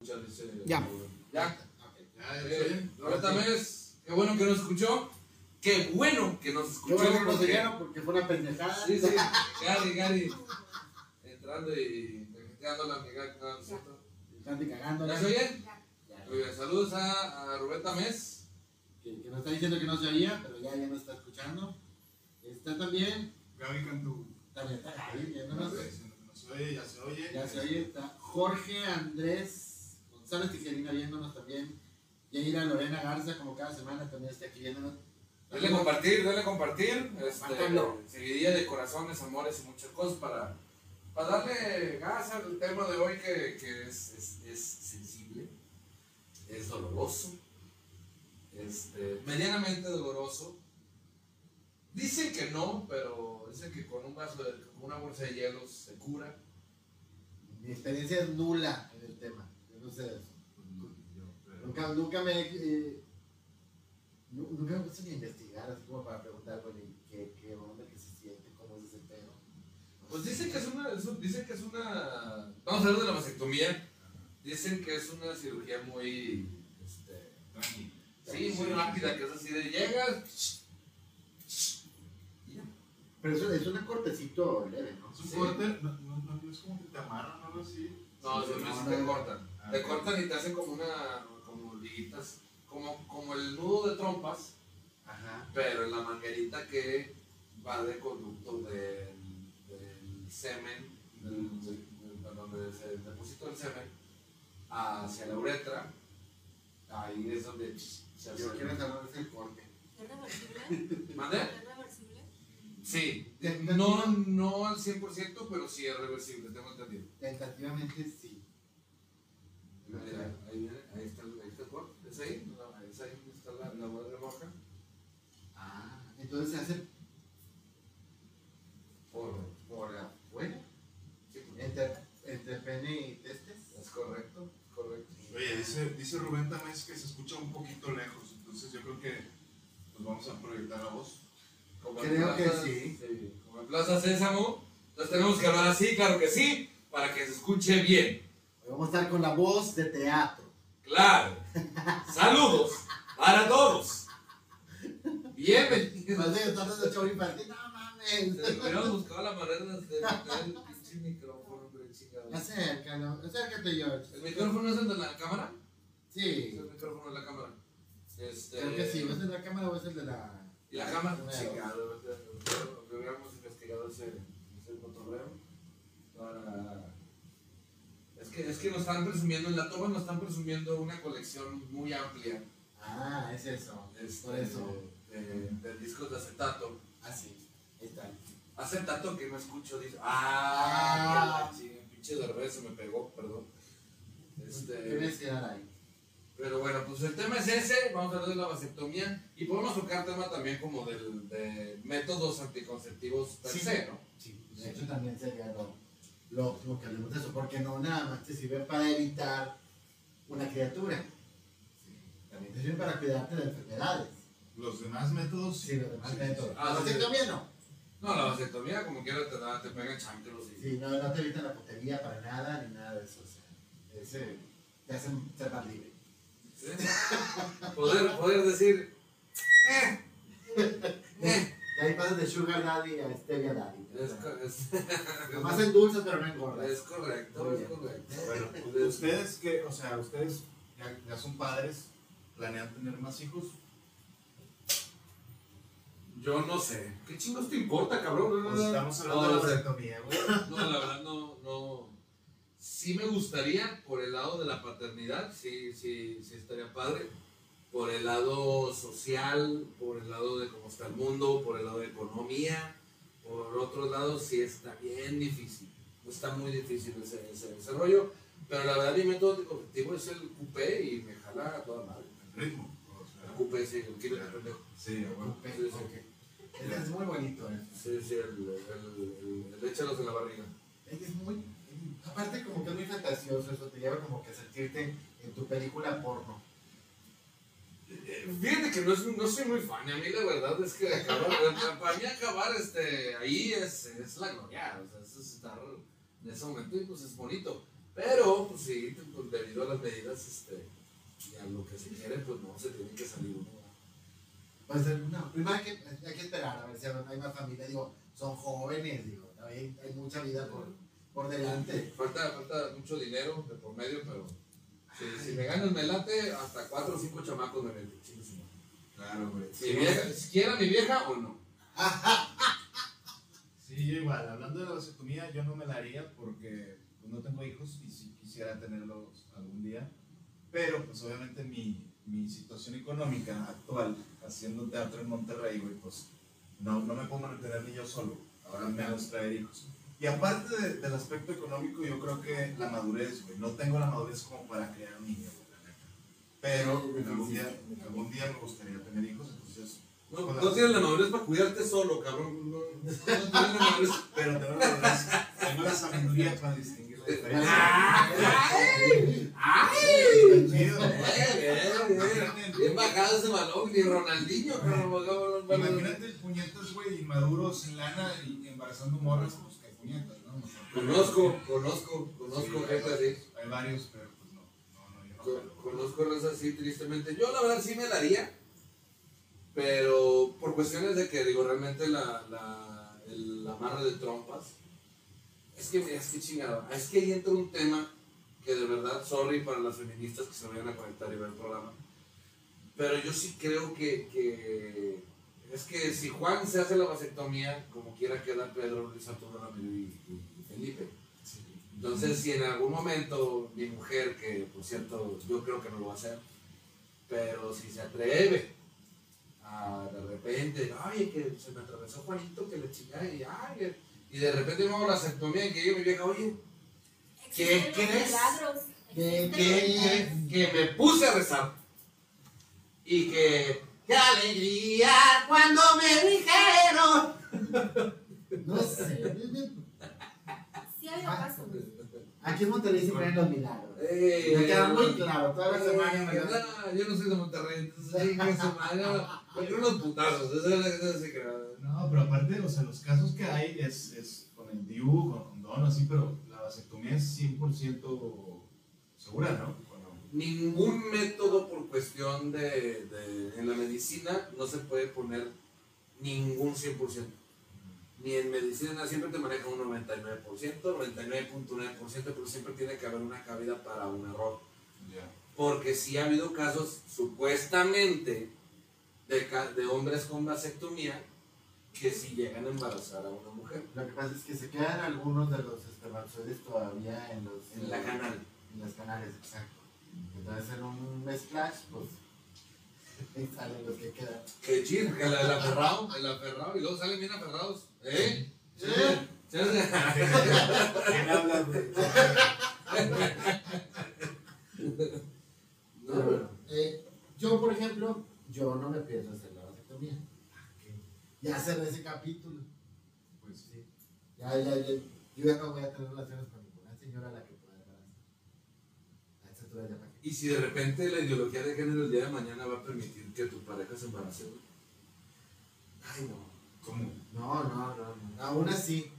escuchar, dice. Ya. Ya. Ya, Eh, bien. Ahorita ves, qué bueno que nos escuchó. Qué bueno que nos Qué escuchó. bueno que nos porque- oyeron porque fue una pendejada. Sí, sí. Gary, Gary. Entrando y quedando la amiga. No, no es cierto. Están cagando. ¿Ya se oye? Muy bien, saludos a, a Rubén Tamés. Que, que nos está diciendo que no se oía, pero ya, ya nos está escuchando. Está también, Gaby Cantú. también está Gaby No viéndonos. se oye, ya se oye. Ya se oye, está Jorge Andrés González Tijerina viéndonos también. Yaira Lorena Garza, como cada semana, también está aquí viéndonos. Dale compartir, dale compartir. Este, seguidilla de corazones, amores y muchas cosas para, para darle gas al tema de hoy que, que es, es, es sensible, es doloroso, este, medianamente doloroso. Dicen que no, pero dicen que con un vaso de, con una bolsa de hielos se cura. Mi experiencia es nula en el tema. No pero- Nunca, nunca me. eh, nu- nunca me puse ni a investigar, así como para preguntar, bueno, ¿y qué, qué onda, qué se siente, cómo es ese pedo. Pues dicen que es una, dicen que es una, vamos a hablar de la vasectomía. Dicen que es una cirugía muy, este. Sí, muy rápida, que es así de llegas. Pero eso es un cortecito leve, ¿no? Es un Sí. corte, no, no, no, no es como que te amarran o algo así. No, Sí, se me no, te no. cortan. Te cortan y te hacen como una, como liguitas, como, como el nudo de trompas, Ajá. pero en la manguerita que va de conducto del, del semen, del, del- del- donde se deposita el semen, hacia la uretra. Ahí es donde se hace. Yo quiero saber ese corte. ¿Es reversible? ¿Mande? ¿Es reversible? Sí, no, no al 100%, pero sí es reversible, tengo entendido. Tentativamente sí. Ahí, viene, ahí está, el- ahí está el corte, ¿es ahí? Es ahí donde está la, la bola roja. Ah, entonces se hace Por, por afuera, sí, por- entre, entre pene y testes. es correcto, correcto. Oye, dice, dice Rubén Tamés que se escucha un poquito lejos, entonces yo creo que nos vamos a proyectar la voz. Como en Creo que Plaza- sí. Como en Plaza Sésamo, entonces tenemos que hablar así, claro que sí, para que se escuche bien. Vamos a estar con la voz de teatro. Claro. Saludos para todos. Bienvenidos. Más de de show infantil, no mames. Hubiéramos buscado la manera de meter el pinche micrófono, hombre, chingado. Acércalo, acércate, George. ¿El micrófono es el de la cámara? Es Sí, el micrófono de la cámara. Este, creo que sí. ¿O es el de la cámara o es el de la.? ¿Y la cámara? Chingado, hubiéramos investigado ese, ese cotorreo. Para... Es que, es que nos están presumiendo, en la toma nos están presumiendo una colección muy amplia. Ah, es eso. este, Por eso. De, de discos de acetato. Ah, sí. Ahí está. Acetato que no escucho, dice. Ah. ¡Ah! Sí, pinche de se me pegó, perdón. Este, Debes quedar ahí. Pero bueno, pues el tema es ese, vamos a hablar de la vasectomía y podemos tocar tema también como del, de métodos anticonceptivos per Sí. se, ¿no? Sí, de hecho también sería lo, lo óptimo que hablemos de eso, porque no nada más te sirve para evitar una criatura. También te sirve para cuidarte de enfermedades. Los demás métodos, Sí, los demás Sí, métodos. Ah, La sí. vasectomía no. No, la vasectomía como quiera te, da, te pegan chancros y... Sí, no, no te evitan la putería para nada ni nada de eso. O sea, ese te hacen ser más libre. ¿sí? Poder, poder decir... Eh, eh. De ahí pasas de Sugar Daddy a Stevia Daddy. Es, Nomás endulzas, pero no engordas. es correcto, Muy es bien. correcto. Bueno, ustedes que, o sea, ustedes ya, ya son padres, planean tener más hijos. Yo no sé. ¿Qué chingos te importa, cabrón? No, no, Pues no. estamos hablando No, de sé. vasectomía, güey. No, la verdad no, no. Sí me gustaría por el lado de la paternidad, sí, sí, sí estaría padre. Por el lado social, por el lado de cómo está el mundo, por el lado de economía. Por otro lado, sí está bien difícil. Está muy difícil ese, ese, ese rollo. Pero la verdad, mi método anticonceptivo es el coupé y me jala a toda madre. El ritmo. O El coupé, sí, el kilo de pendejo. sí, bueno. Sí, Es muy bonito, ¿eh? Sí, sí, el, el, el, el échalos en la barriga. Es muy. Aparte, como que es muy fantasioso eso, te lleva como que a sentirte en tu película porno. Fíjate que no, es, no soy muy fan, a mí la verdad es que acabar, para mí acabar este, ahí es, es la gloria, o sea, es estar en ese momento y pues es bonito. Pero, pues sí, pues, debido a las medidas este, y a lo que se quiere, pues no se tiene que salir uno. Pues no, primero hay que, hay que esperar a ver si hay más familia. Digo, son jóvenes, digo, hay, hay mucha vida por, por delante. Falta, falta mucho dinero de por medio, pero si, si me gano el melate, hasta cuatro o cinco chamacos me madre. Claro, güey. Mi vieja, si quiera mi vieja o no. Sí, yo igual, hablando de la vasectomía, yo no me la haría porque pues, no tengo hijos y sí quisiera tenerlos algún día. Pero, pues obviamente mi, mi situación económica actual, haciendo teatro en Monterrey, güey, pues no, no me puedo mantener ni yo solo. Ahora me hago traer hijos. Y aparte de- del aspecto económico, yo creo que la madurez, güey. No tengo la madurez como para criar un niño, güey, la neta. Pero algún día, algún día me gustaría tener hijos, entonces. No, no tienes la madurez para cuidarte solo, cabrón. No, no tienes la madurez. Pero tengo la, madurez, tengo la sabiduría para distinguir la diferencia. ¡Ay! Está chido, güey. Bien, bajado ese balón, ni Ronaldinho, cabrón. Imagínate el puñetas, güey, inmaduros, sin lana y embarazando morras, pues puñetas, ¿no? Conozco, conozco, conozco gente así. Hay varios, pero pues no. No, no. Conozco razas así, tristemente. Yo, la verdad, sí me la haría. Pero por cuestiones de que, digo, realmente la, la, el amarre de trompas. Es que, es que chingado. Es que ahí entra un tema que de verdad, sorry para las feministas que se vayan a conectar y ver el programa. Pero yo sí creo que, que es que si Juan se hace la vasectomía, como quiera queda Pedro, Luis Arturo Ramiro y, y Felipe. Entonces, si en algún momento mi mujer, que por cierto yo creo que no lo va a hacer, pero si se atreve a de repente, ay, que se me atravesó Juanito, que le chingada, y, ay, y de repente me hago la vasectomía y que llegue mi vieja, oye, ¿Qué crees? milagros. ¿Qué- Existen que, que me puse a rezar y que, qué alegría cuando me dijeron. No sé. Sí hay casos. Aquí en Monterrey se creen los milagros. Eh, Me queda muy claro, toda la eh, semana me no, yo no soy de Monterrey, entonces ahí que me dio unos putazos, eso es que No, pero aparte, o sea, los casos que hay es, es con el DIU, con condón, así, pero la vasectomía es 100% segura, ¿no? Ningún método por cuestión de, de- en la medicina no se puede poner ningún 100%. Ni en medicina siempre te maneja un 99%, 99.9%, pero siempre tiene que haber una cabida para un error. Porque sí ha habido casos supuestamente de, ca- de hombres con vasectomía que sí llegan a embarazar a una mujer Lo que pasa es que se quedan algunos de los espermatozoides todavía en los en la canal. en las canales, exacto. Entonces en un splash, pues ahí salen los que quedan. Qué chido, que el, el aferrado, el aferrado, y luego salen bien aferrados. ¿Eh? Sí. ¿Sí? ¿Quién habla, güey? Pero bueno, eh, yo por ejemplo, yo no me pienso hacer la vasectomía. Ya cerré ese capítulo. Pues Sí. Ya, ya, ya, yo ya no voy a tener relaciones con ninguna señora a la. Y si de repente la ideología de género el día de mañana va a permitir que tu pareja se embarace. Ay, no. ¿Cómo? No, no, no, no. Aún así,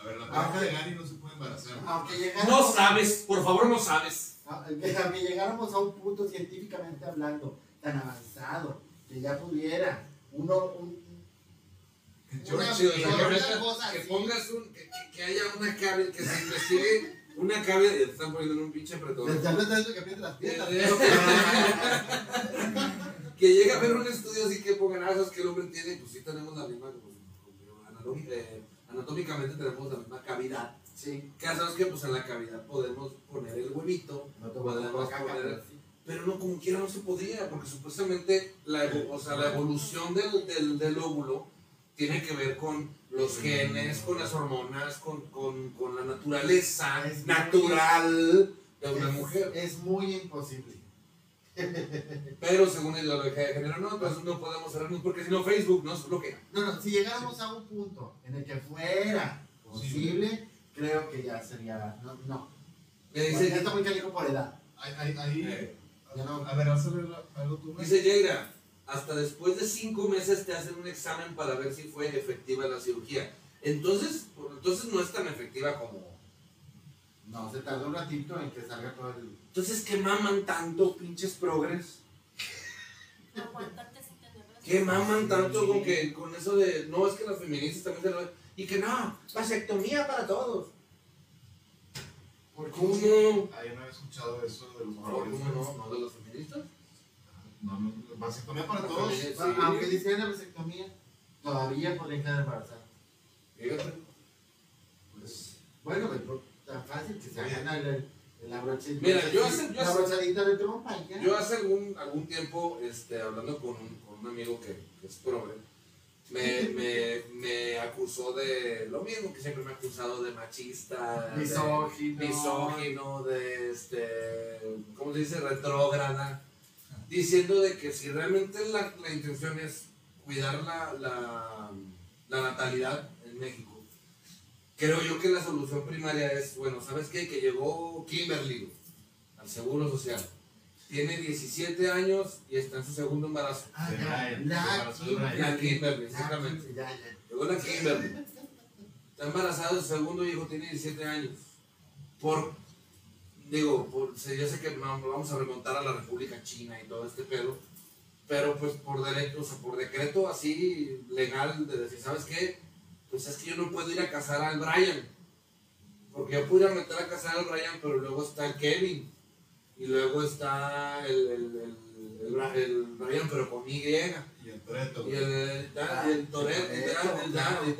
A ver, la Ah, pareja de Gary no se puede embarazar. aunque llegáramos, No sabes, por favor, no sabes. aunque aunque llegáramos a un punto científicamente hablando tan avanzado que ya pudiera uno, un, Yo Una- chido, o sea, que, una metas- cosa que así. pongas un. Que, haya una cabeza, que se investigue una cabeza. Ya te están poniendo en un pinche apretón. desde ahorita es lo que piensan las piezas. que llegue a ver un estudio así que pongan ah, esos que el hombre tiene, pues sí tenemos la misma. pues, anató- eh, anatómicamente tenemos la misma cavidad. Sí, Que sabes que pues en la cavidad podemos poner el huevito, no te podemos caca, poner pero sí. pero no como quiera no se podría, porque supuestamente la, o sea, la evolución del, del, del óvulo tiene que ver con los genes, con las hormonas, con, con, con la naturaleza Es natural de una Es- mujer. Es muy imposible. Pero según la ideología de género, no, entonces no podemos cerrarnos porque si no Facebook nos bloquea. No, no, si llegáramos a un punto en el que fuera posible, creo que ya sería. No, no. Me Porque ya dice, está muy calico por edad. Ahí, ahí, ahí- eh, Ya no. A ver, ¿vas a ver algo tú? dice Jaira, hasta después de cinco meses te hacen un examen para ver si fue efectiva la cirugía. Entonces, entonces no es tan efectiva como, No, se tarda un ratito en que salga todo el. Entonces, ¿qué maman tanto, pinches progres? ¿Qué maman tanto con que con eso de no es que las feministas también se lo y que no, vasectomía para todos? ¿Por qué? ¿Cómo? Ah, yo no había escuchado eso de los. ¿Cómo no? ¿No de las feministas? No, vasectomía para todos. feministas, Ah, sí. Aunque hicieran la vasectomía, todavía podrían quedar. Fíjate. Pues, Bueno, pues por- tan fácil que se hagan la, la. Mira, yo hace- yo la brochadita de trompa ya. Yo hace algún, algún tiempo, este, hablando con un, con un amigo que, que es progre, me, me, me acusó de lo mismo que siempre me ha acusado de machista, de Misógino. misógino, de este, ¿cómo se dice? retrógrada, diciendo de que si realmente la, la intención es cuidar la, la, la natalidad en México, creo yo que la solución primaria es, bueno, ¿sabes qué? Que llegó Kimberly al Seguro Social. Tiene 17 años y está en su segundo embarazo. Ah, la. La Kimberly, Ya, exactamente. ya, ya. Llegó la Kimberly. Está embarazada, su segundo hijo tiene 17 años. Por, digo, por, sé- yo sé que vamos a remontar a la República China y todo este pedo, pero pues por derecho, o sea, por decreto así legal de decir, ¿sabes qué? Pues es que yo no puedo ir a casar al Brian. Porque yo pudiera meter a casar al Brian, pero luego está el Kevin. Y luego está el, el, el, el, Bra- el Brian, pero con Y. Y el Toreto. Y el, da- el Toret, y y y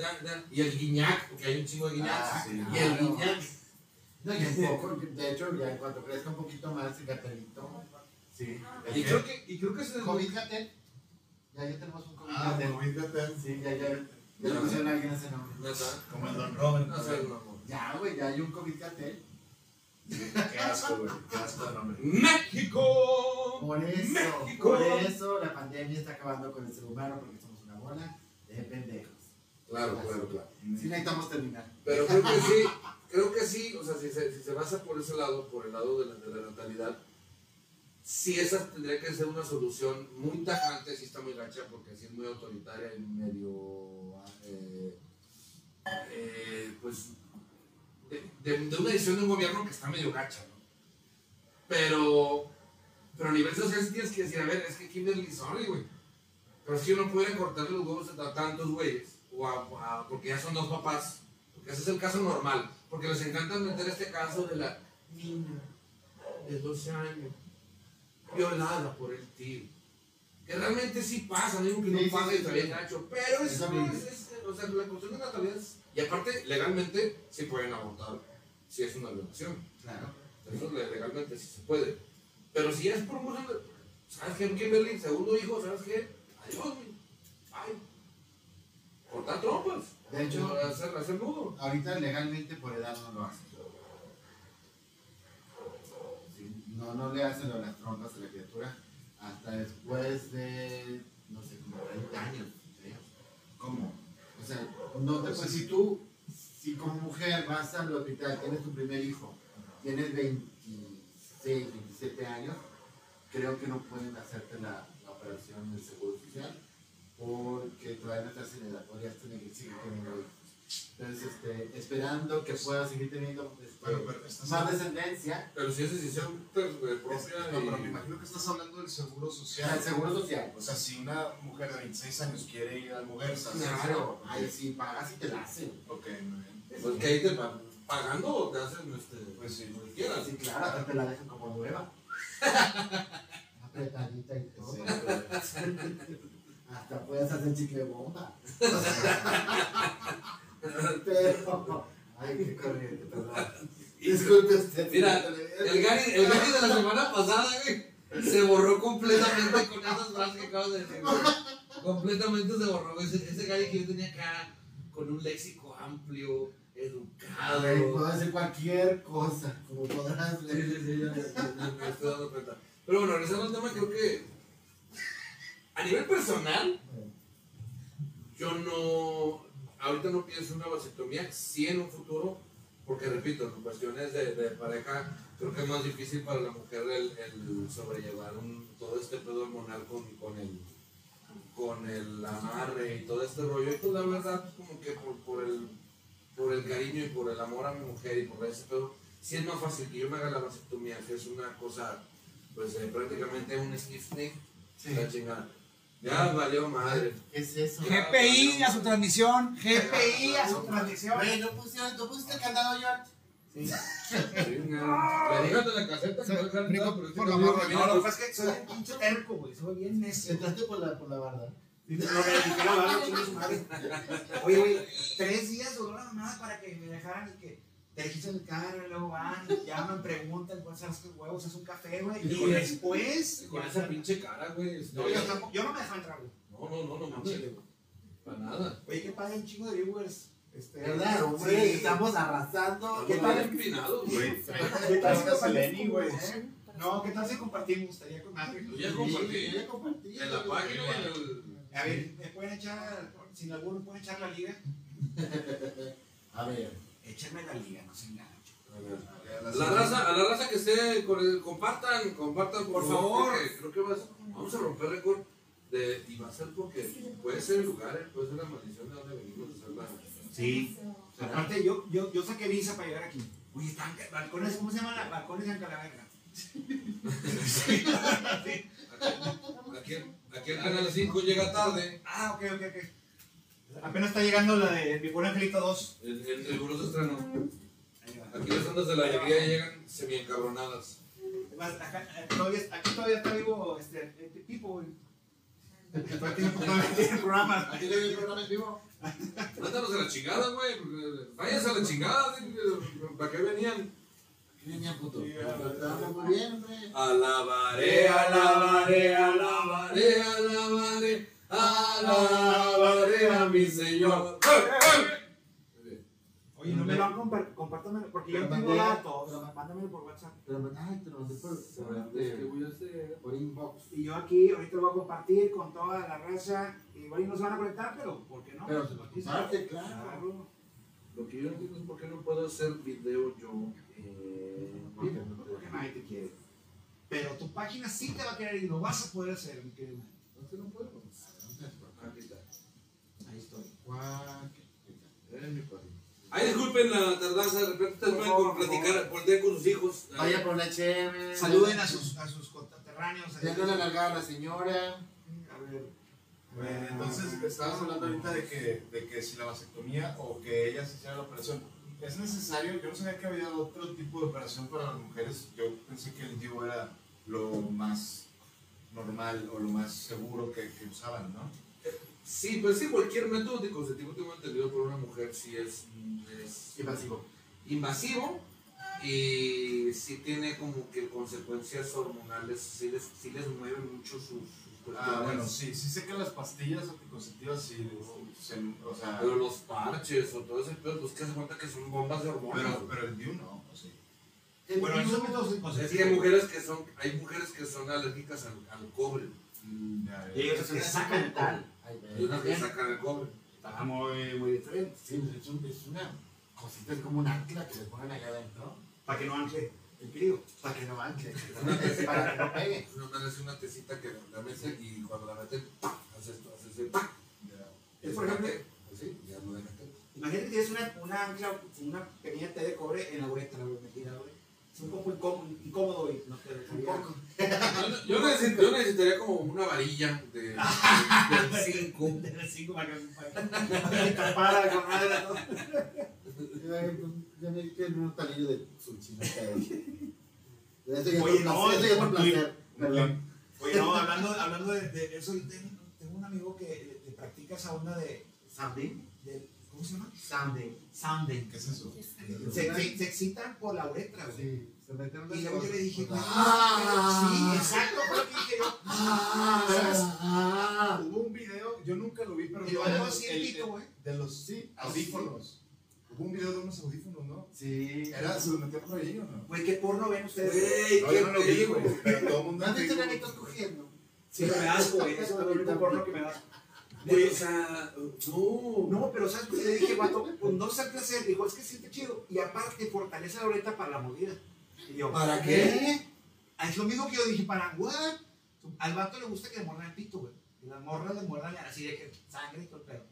y y el Guiñac, porque hay un chingo de Guiñac. Ah, sí. y el. Guiñac. No, y un poco, de hecho, ya en cuanto crezca un poquito más el gatelito. Sí. Y creo que, y creo que ese es COVID gatel. Ya, ya tenemos un COVID Ah, gatel. COVID Gatel. Sí, ya, ya. Ya le pusieron a alguien ese nombre. Como el Don Robert. no sé. Ya, güey, ya hay un COVID gatel. Qué asco, güey. Qué asco de nombre. ¡México! Por eso, México. por eso la pandemia está acabando con el ser humano porque somos una bola de pendejos. Claro, claro, claro. Sí necesitamos terminar. Pero creo que sí, creo que sí, o sea, si se, si se basa por ese lado, por el lado de la, de la natalidad, sí esa tendría que ser una solución muy tajante, sí está muy gacha, porque sí es muy autoritaria y medio, eh, eh, pues, de, de- una decisión de un gobierno que está medio gacha, ¿no? Pero, pero a nivel social tienes que decir, a ver, es que Kimberly, sorry, güey, pero es que yo no pudiera cortarle los huevos a tantos güeyes, o a- porque ya son dos papás, porque ese es el caso normal, porque les encanta meter este caso de la niña de 12 años, violada por el tío. Que realmente sí pasa, digo que no Sí, pasa sí, y está bien gacho, pero eso no es, es- o sea, la cuestión de natalidad es, y aparte, legalmente, sí pueden abortar, si es una violación. Claro. Eso le- legalmente sí se puede. Pero si es por un ¿sabes qué, Kimberly? Segundo hijo, ¿sabes qué? Adiós, güey. Ay. Cortar trompas. De hecho, hacer, hacer nudo. ahorita legalmente por edad no lo hacen. Sí, No, no le hacen de las trompas a la criatura hasta después de, no sé, como 30 años, creo. ¿Cómo? O sea, no te, pues, si tú, si como mujer vas al hospital, tienes tu primer hijo, tienes 26, 27 años, creo que no pueden hacerte la, la operación del seguro social porque todavía no estás en edad, podrías tener que seguir teniendo hijos. Entonces, este, esperando que puedas seguir teniendo este, Bueno, pero estás más hablando- descendencia, Pero si es decisión pues, Es- propia. No, pero me imagino que estás hablando del seguro social. el seguro social. O sea, si una mujer de 26 años quiere ir al mujer, ¿sabes? Claro, ahí sí pagas y te la hacen. Ok, muy bien. Pues que ahí te van pagando o te hacen este, Pues sí. lo que quieras. Sí, claro, te la dejan como nueva. Apretadita y todo. Sí, Hasta puedes hacer chicle bomba. Pero. Ay, qué corriente, perdón. Disculpe usted. Mira, El. Gary, el Gary de la semana pasada, güey, se borró completamente con esas frases que acabas de decir. güey. Completamente se borró. güey. Ese, ese Gary que yo tenía acá, con un léxico amplio, educado. Ay, puedo decir cualquier cosa, como podrás Sí, ver. sí, sí, ya me, me- me estoy dando cuenta. Pero bueno, regresando al tema, creo que a nivel personal, yo no, ahorita no pienso en una vasectomía, sí en un futuro, porque repito, en cuestiones de, de pareja, creo que es más difícil para la mujer el, el sobrellevar un, todo este pedo hormonal con, con el con el amarre y todo este rollo. Y pues la verdad, como que por, por el por el cariño y por el amor a mi mujer y por ese pedo, sí es más fácil que yo me haga la vasectomía, que es una cosa, pues eh, prácticamente un stiff neck, la chingada. Ya valió madre. ¿Qué es eso? GPI a su transmisión. GPI a su transmisión. Güey, ¿no pusiste, ¿no pusiste el candado, George? Chinga. Le digas de la caseta que entrar, pero por sí la barra. No, lo que pasa es que soy un pinche terco, güey. Soy bien necio. Entraste por la, por la barda. Oye, güey, tres días duró mamada para que me dejaran y que te registran el carro y luego van, llaman, preguntan, ¿cuáles son los huevos? ¿Es un café, güey? Y después. Con esa pinche cara, güey. este, No, yo, tampoco- yo no me dejaba entrar, güey. No, no, no, no, mames. Para nada. Oye, que pagan un chingo de viewers. Este, ¿Verdad, hombre? sí. Estamos arrasando. ¿Qué ¿Qué tal? tal empinados, güey? ¿Qué tal? Seleni, güey. No, ¿qué tal si compartimos? Estaría con madre. Ya compartí. Ya compartí. En la página y en el. A ver, ¿me pueden echar, sin alguno, pueden echar la liga? A ver. Échenme la liga, no se enganchen. A la raza, a la raza que esté, con el- compartan, compartan por, Por favor. porque Creo que vas, vamos a romper récord de, y va a ser porque puede ser el lugar, eh, puede ser la maldición de donde venimos a hacer la. Sí. Aparte, yo, yo, yo saqué visa para llegar aquí. Oye, están balcones, ¿cómo se llaman las balcones en Calaverga? Aquí, aquí el Canal 5 llega tarde, Ah, ok, ok, ok. Apenas está llegando la de Mi Buen Angelito 2. el, el, estreno. Aquí las ondas de la alegría llegan semi encabronadas. Además, acá, eh, todavía, aquí todavía está vivo este, eh, Pipo, güey. Tiene programa. ¿Aquí le el programa en vivo? Mándanos a la chingada, güey. porque- Váyanse a la chingada, ¿para qué venían? Aquí venía puto. Alabaré, alabaré, alabaré, alabaré, alabaré a mi Señor. Oye, no me lo han compartido, compártamelo, porque yo no tengo datos. Mándamelo por WhatsApp. Pero, ay, te lo mandé por, por, ¿Qué este, por inbox. Y yo aquí, ahorita lo voy a compartir con toda la raza. Igual y no se van a conectar, pero ¿por qué no? Pero se lo comparte, claro. Claro. Lo que yo no entiendo es por qué no puedo hacer video yo. Eh, Porque nadie te quiere. Pero tu página sí te va a querer y lo vas a poder hacer, mi querido. no, que no puedo. Aquí está. Ahí estoy. Eh, mi padre. Ay, disculpen la tardanza, de repente ustedes Por pueden favor, con- por platicar, voltear con sus hijos. Vaya por la chévere. Saluden a sus, a sus conterráneos. Denle la largada a la señora. A ver. Bueno, entonces estabas hablando ahorita de que, de que si la vasectomía o que ella se hiciera la operación. ¿Es necesario? Yo no sabía que había otro tipo de operación para las mujeres. Yo pensé que el DIU era lo más normal o lo más seguro que, que usaban, ¿no? Sí, pues sí, cualquier método anticonceptivo tengo entendido por una mujer sí es, es Invasivo. invasivo y sí tiene como que consecuencias hormonales, sí les, sí les mueve mucho sus. Ah, bueno, sí, sí sé que las pastillas anticonceptivas sí, se, o sea, Pero los parches o todo ese pedo, pues que se cuenta que son bombas de hormonas. pero, pero el DIU no, o sí. Bueno, esos métodos es que hay mujeres que son, hay mujeres que son alérgicas al, al cobre Mm, ya, ya. Y ellos que sacan el tal. Y unas que sacan el cobre. Está muy, muy diferente. Sí, es, un- es una cosita, es como un ancla que le ponen allá adentro. Para que no ancle el crío. Para que no ancle. Una Para que no pegue. una, es una tesita que la meten y cuando la meten, hace esto, hace. Ya. Es por ejemplo- Pues sí, ya dejan. Imagínate que tienes una, una ancla, una pequeña T de cobre en la uretra, metida, güey. Es un poco incómodo, incómodo güey. No te dejaría. Yo, necesito- yo necesitaría como una varilla de, de, de cinco. De las cinco para que tapara con pues, Ya me un talillo de sushi. Eso ya Oye, no, placer, eso ya por no, placer. Perdón. Oye, no, hablando, hablando de, de eso, yo tengo, tengo un amigo que le, le practica esa onda de, Sounding. ¿Cómo se llama? Sounding. Sounding. ¿Qué es eso? Se, se, se excitan por la uretra, güey. Sí, se Y luego yo le dije, güey, Ah. sí, exacto, fue lo que dije yo. Ah, Hubo un video, yo nunca lo vi, pero Y fue luego el- así güey. de los sí, audífonos. Hubo un video de unos audífonos, ¿no? Sí. Era, se los metía por ahí o no? Güey, ¿qué porno ven ustedes? Güey, No, qué yo no lo vi, güey. Pero todo el mundo. ¿No en enanitos cogiendo? Sí, me da asco, güey. Eso es el único porno que me da asco. Güey, o sea, no. No, pero ¿sabes qué? Le dije, vato, pues no qué hacer. Dijo, es que siente chido. Y aparte, fortalece la uretra para la mordida. Y yo, ¿Para qué? Ah, Es lo mismo que yo dije, ¿para what? Al vato le gusta que le muerdan el pito, güey. Y las morras le muerdan así de que sangre y todo el pedo.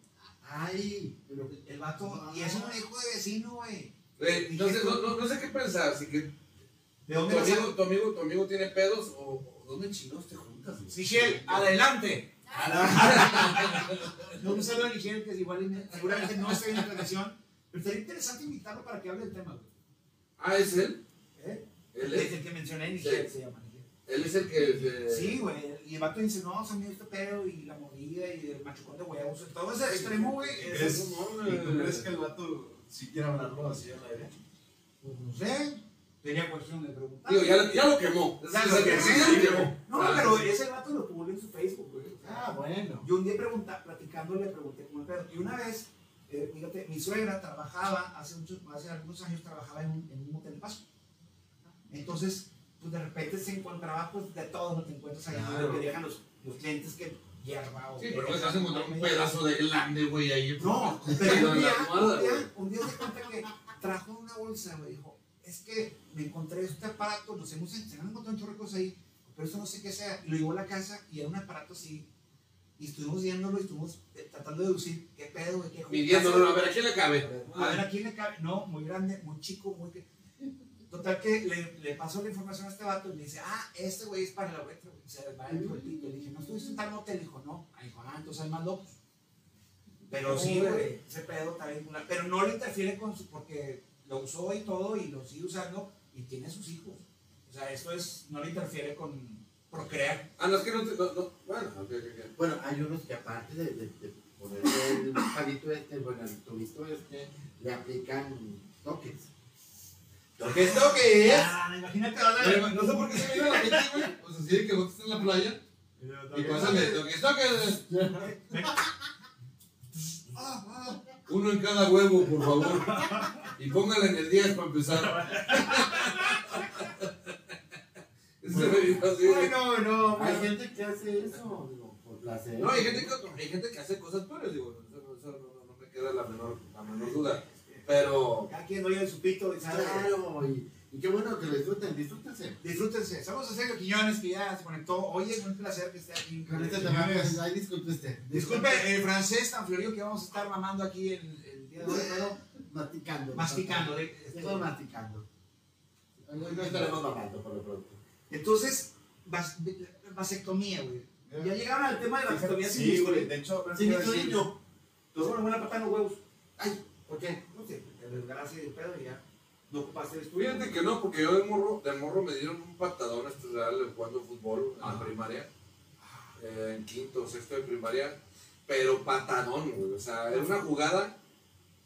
Ay, pero El vato, y es un hijo de vecino, güey. Eh, Entonces, no, no, no sé qué pensar. Si que ¿De tu dónde a- amigo, tu, amigo, tu amigo tiene pedos o, o dónde chinos te juntas. Michelle, adelante. No, un saludo a Michelle, que es igual, seguramente no está en la transmisión, pero sería interesante invitarlo para que hable del tema, güey. Ah, ¿es él? ¿Eh? Él Es es, el que mencioné, Sí. se llama. Michelle. él es el que... Sí, güey. Y el vato dice, no, se me dio este pedo y la mordida y el machucón de huevos. Todo ese extremo, güey. es- ¿Crees- no, ¿Y tú eh, crees que el vato sí quiere hablarlo así al aire? Pues no sé. Tenía cuestión de preguntar. Digo, ya, ya lo quemó. Ya Sí, lo sí, ya lo quemó. No, Ah, pero sí. ese vato lo publicó en su Facebook, güey. Ah, bueno. Yo un día pregunta, platicando le pregunté cómo el pedo. Y una vez, eh, fíjate, mi suegra trabajaba, hace, muchos, hace algunos años trabajaba en un, en un hotel de paso. Entonces, pues de repente se encontraba pues de todo, no te encuentras ahí, Claro. que dejan los, los clientes que hierba o Sí, pero que- vas a encontrar un pedazo de glande, güey, ahí. No, Pero un día, un día, güey. un día se cuenta que trajo una bolsa, güey, dijo, es que me encontré este aparato, nos hemos, se han encontrado un chorro de cosas ahí, pero esto no sé qué sea, y lo llevó a la casa y era un aparato así, y estuvimos viéndolo y estuvimos eh, tratando de deducir qué pedo, güey, qué Midiéndolo, a ver, ¿a quién le cabe? a ver, ¿a quién le cabe? No, muy grande, muy chico, muy... Total que le, le pasó la información a este vato y le dice, ah, este güey es para la letra, güey, se va del pito. Le dije, ¿no estuviste en tal hotel? Dijo, no. Ahí dijo, ah, entonces hay más locos. Pero sí, güey, ese pedo también. Pero no le interfiere con su, porque lo usó y todo y lo sigue usando y tiene sus hijos. O sea, esto es, no le interfiere con procrear. Ah, no, es que no te. No, no. Bueno, ok, ok, ok. Bueno, hay unos que aparte de, de, de ponerle el palito este, bueno, el tubito este, le aplican toques. ¿Qué es lo que es? Ah, imagínate, ahora- Pero, No sé por qué se me vino a la mente, güey. Pues así de que vos estás en la playa y que está que. Uno en cada huevo, por favor. Y póngale en el 10 para empezar. Ay, no, Hay gente que hace eso, digo, por placer. No, hay gente que, hay gente que hace cosas peores, digo. Eso, no- eso no, no- no me queda la menor, la menor duda. Pero. Cada quien oye su pito y sabe. Claro, y, y qué bueno que lo disfruten, disfrútense. Disfrútense. Saludos a Sergio Quiñones que ya se conectó. Oye, es un placer que esté aquí. Con este Eh, disculpe usted. Disculpe el francés tan florido que vamos a estar mamando aquí el, el día de hoy, pero Masticando. masticando. eh, Estamos masticando. No estaremos mamando por lo pronto. Entonces, vas- vasectomía, güey. Ya llegaron al tema de la vasectomía sin Sí, güey. bisturí. De hecho, Sin bisturí no. Fueron una patada en los huevos. Ay, ¿por qué? No sé, te desgaraste de pedo y ya no ocupaste el bisturí. Fíjate que no, porque yo de morro, de morro me dieron un patadón estudiar jugando fútbol en la Ajá. primaria. eh, en quinto o sexto de primaria. Pero patadón, güey. O sea, era una jugada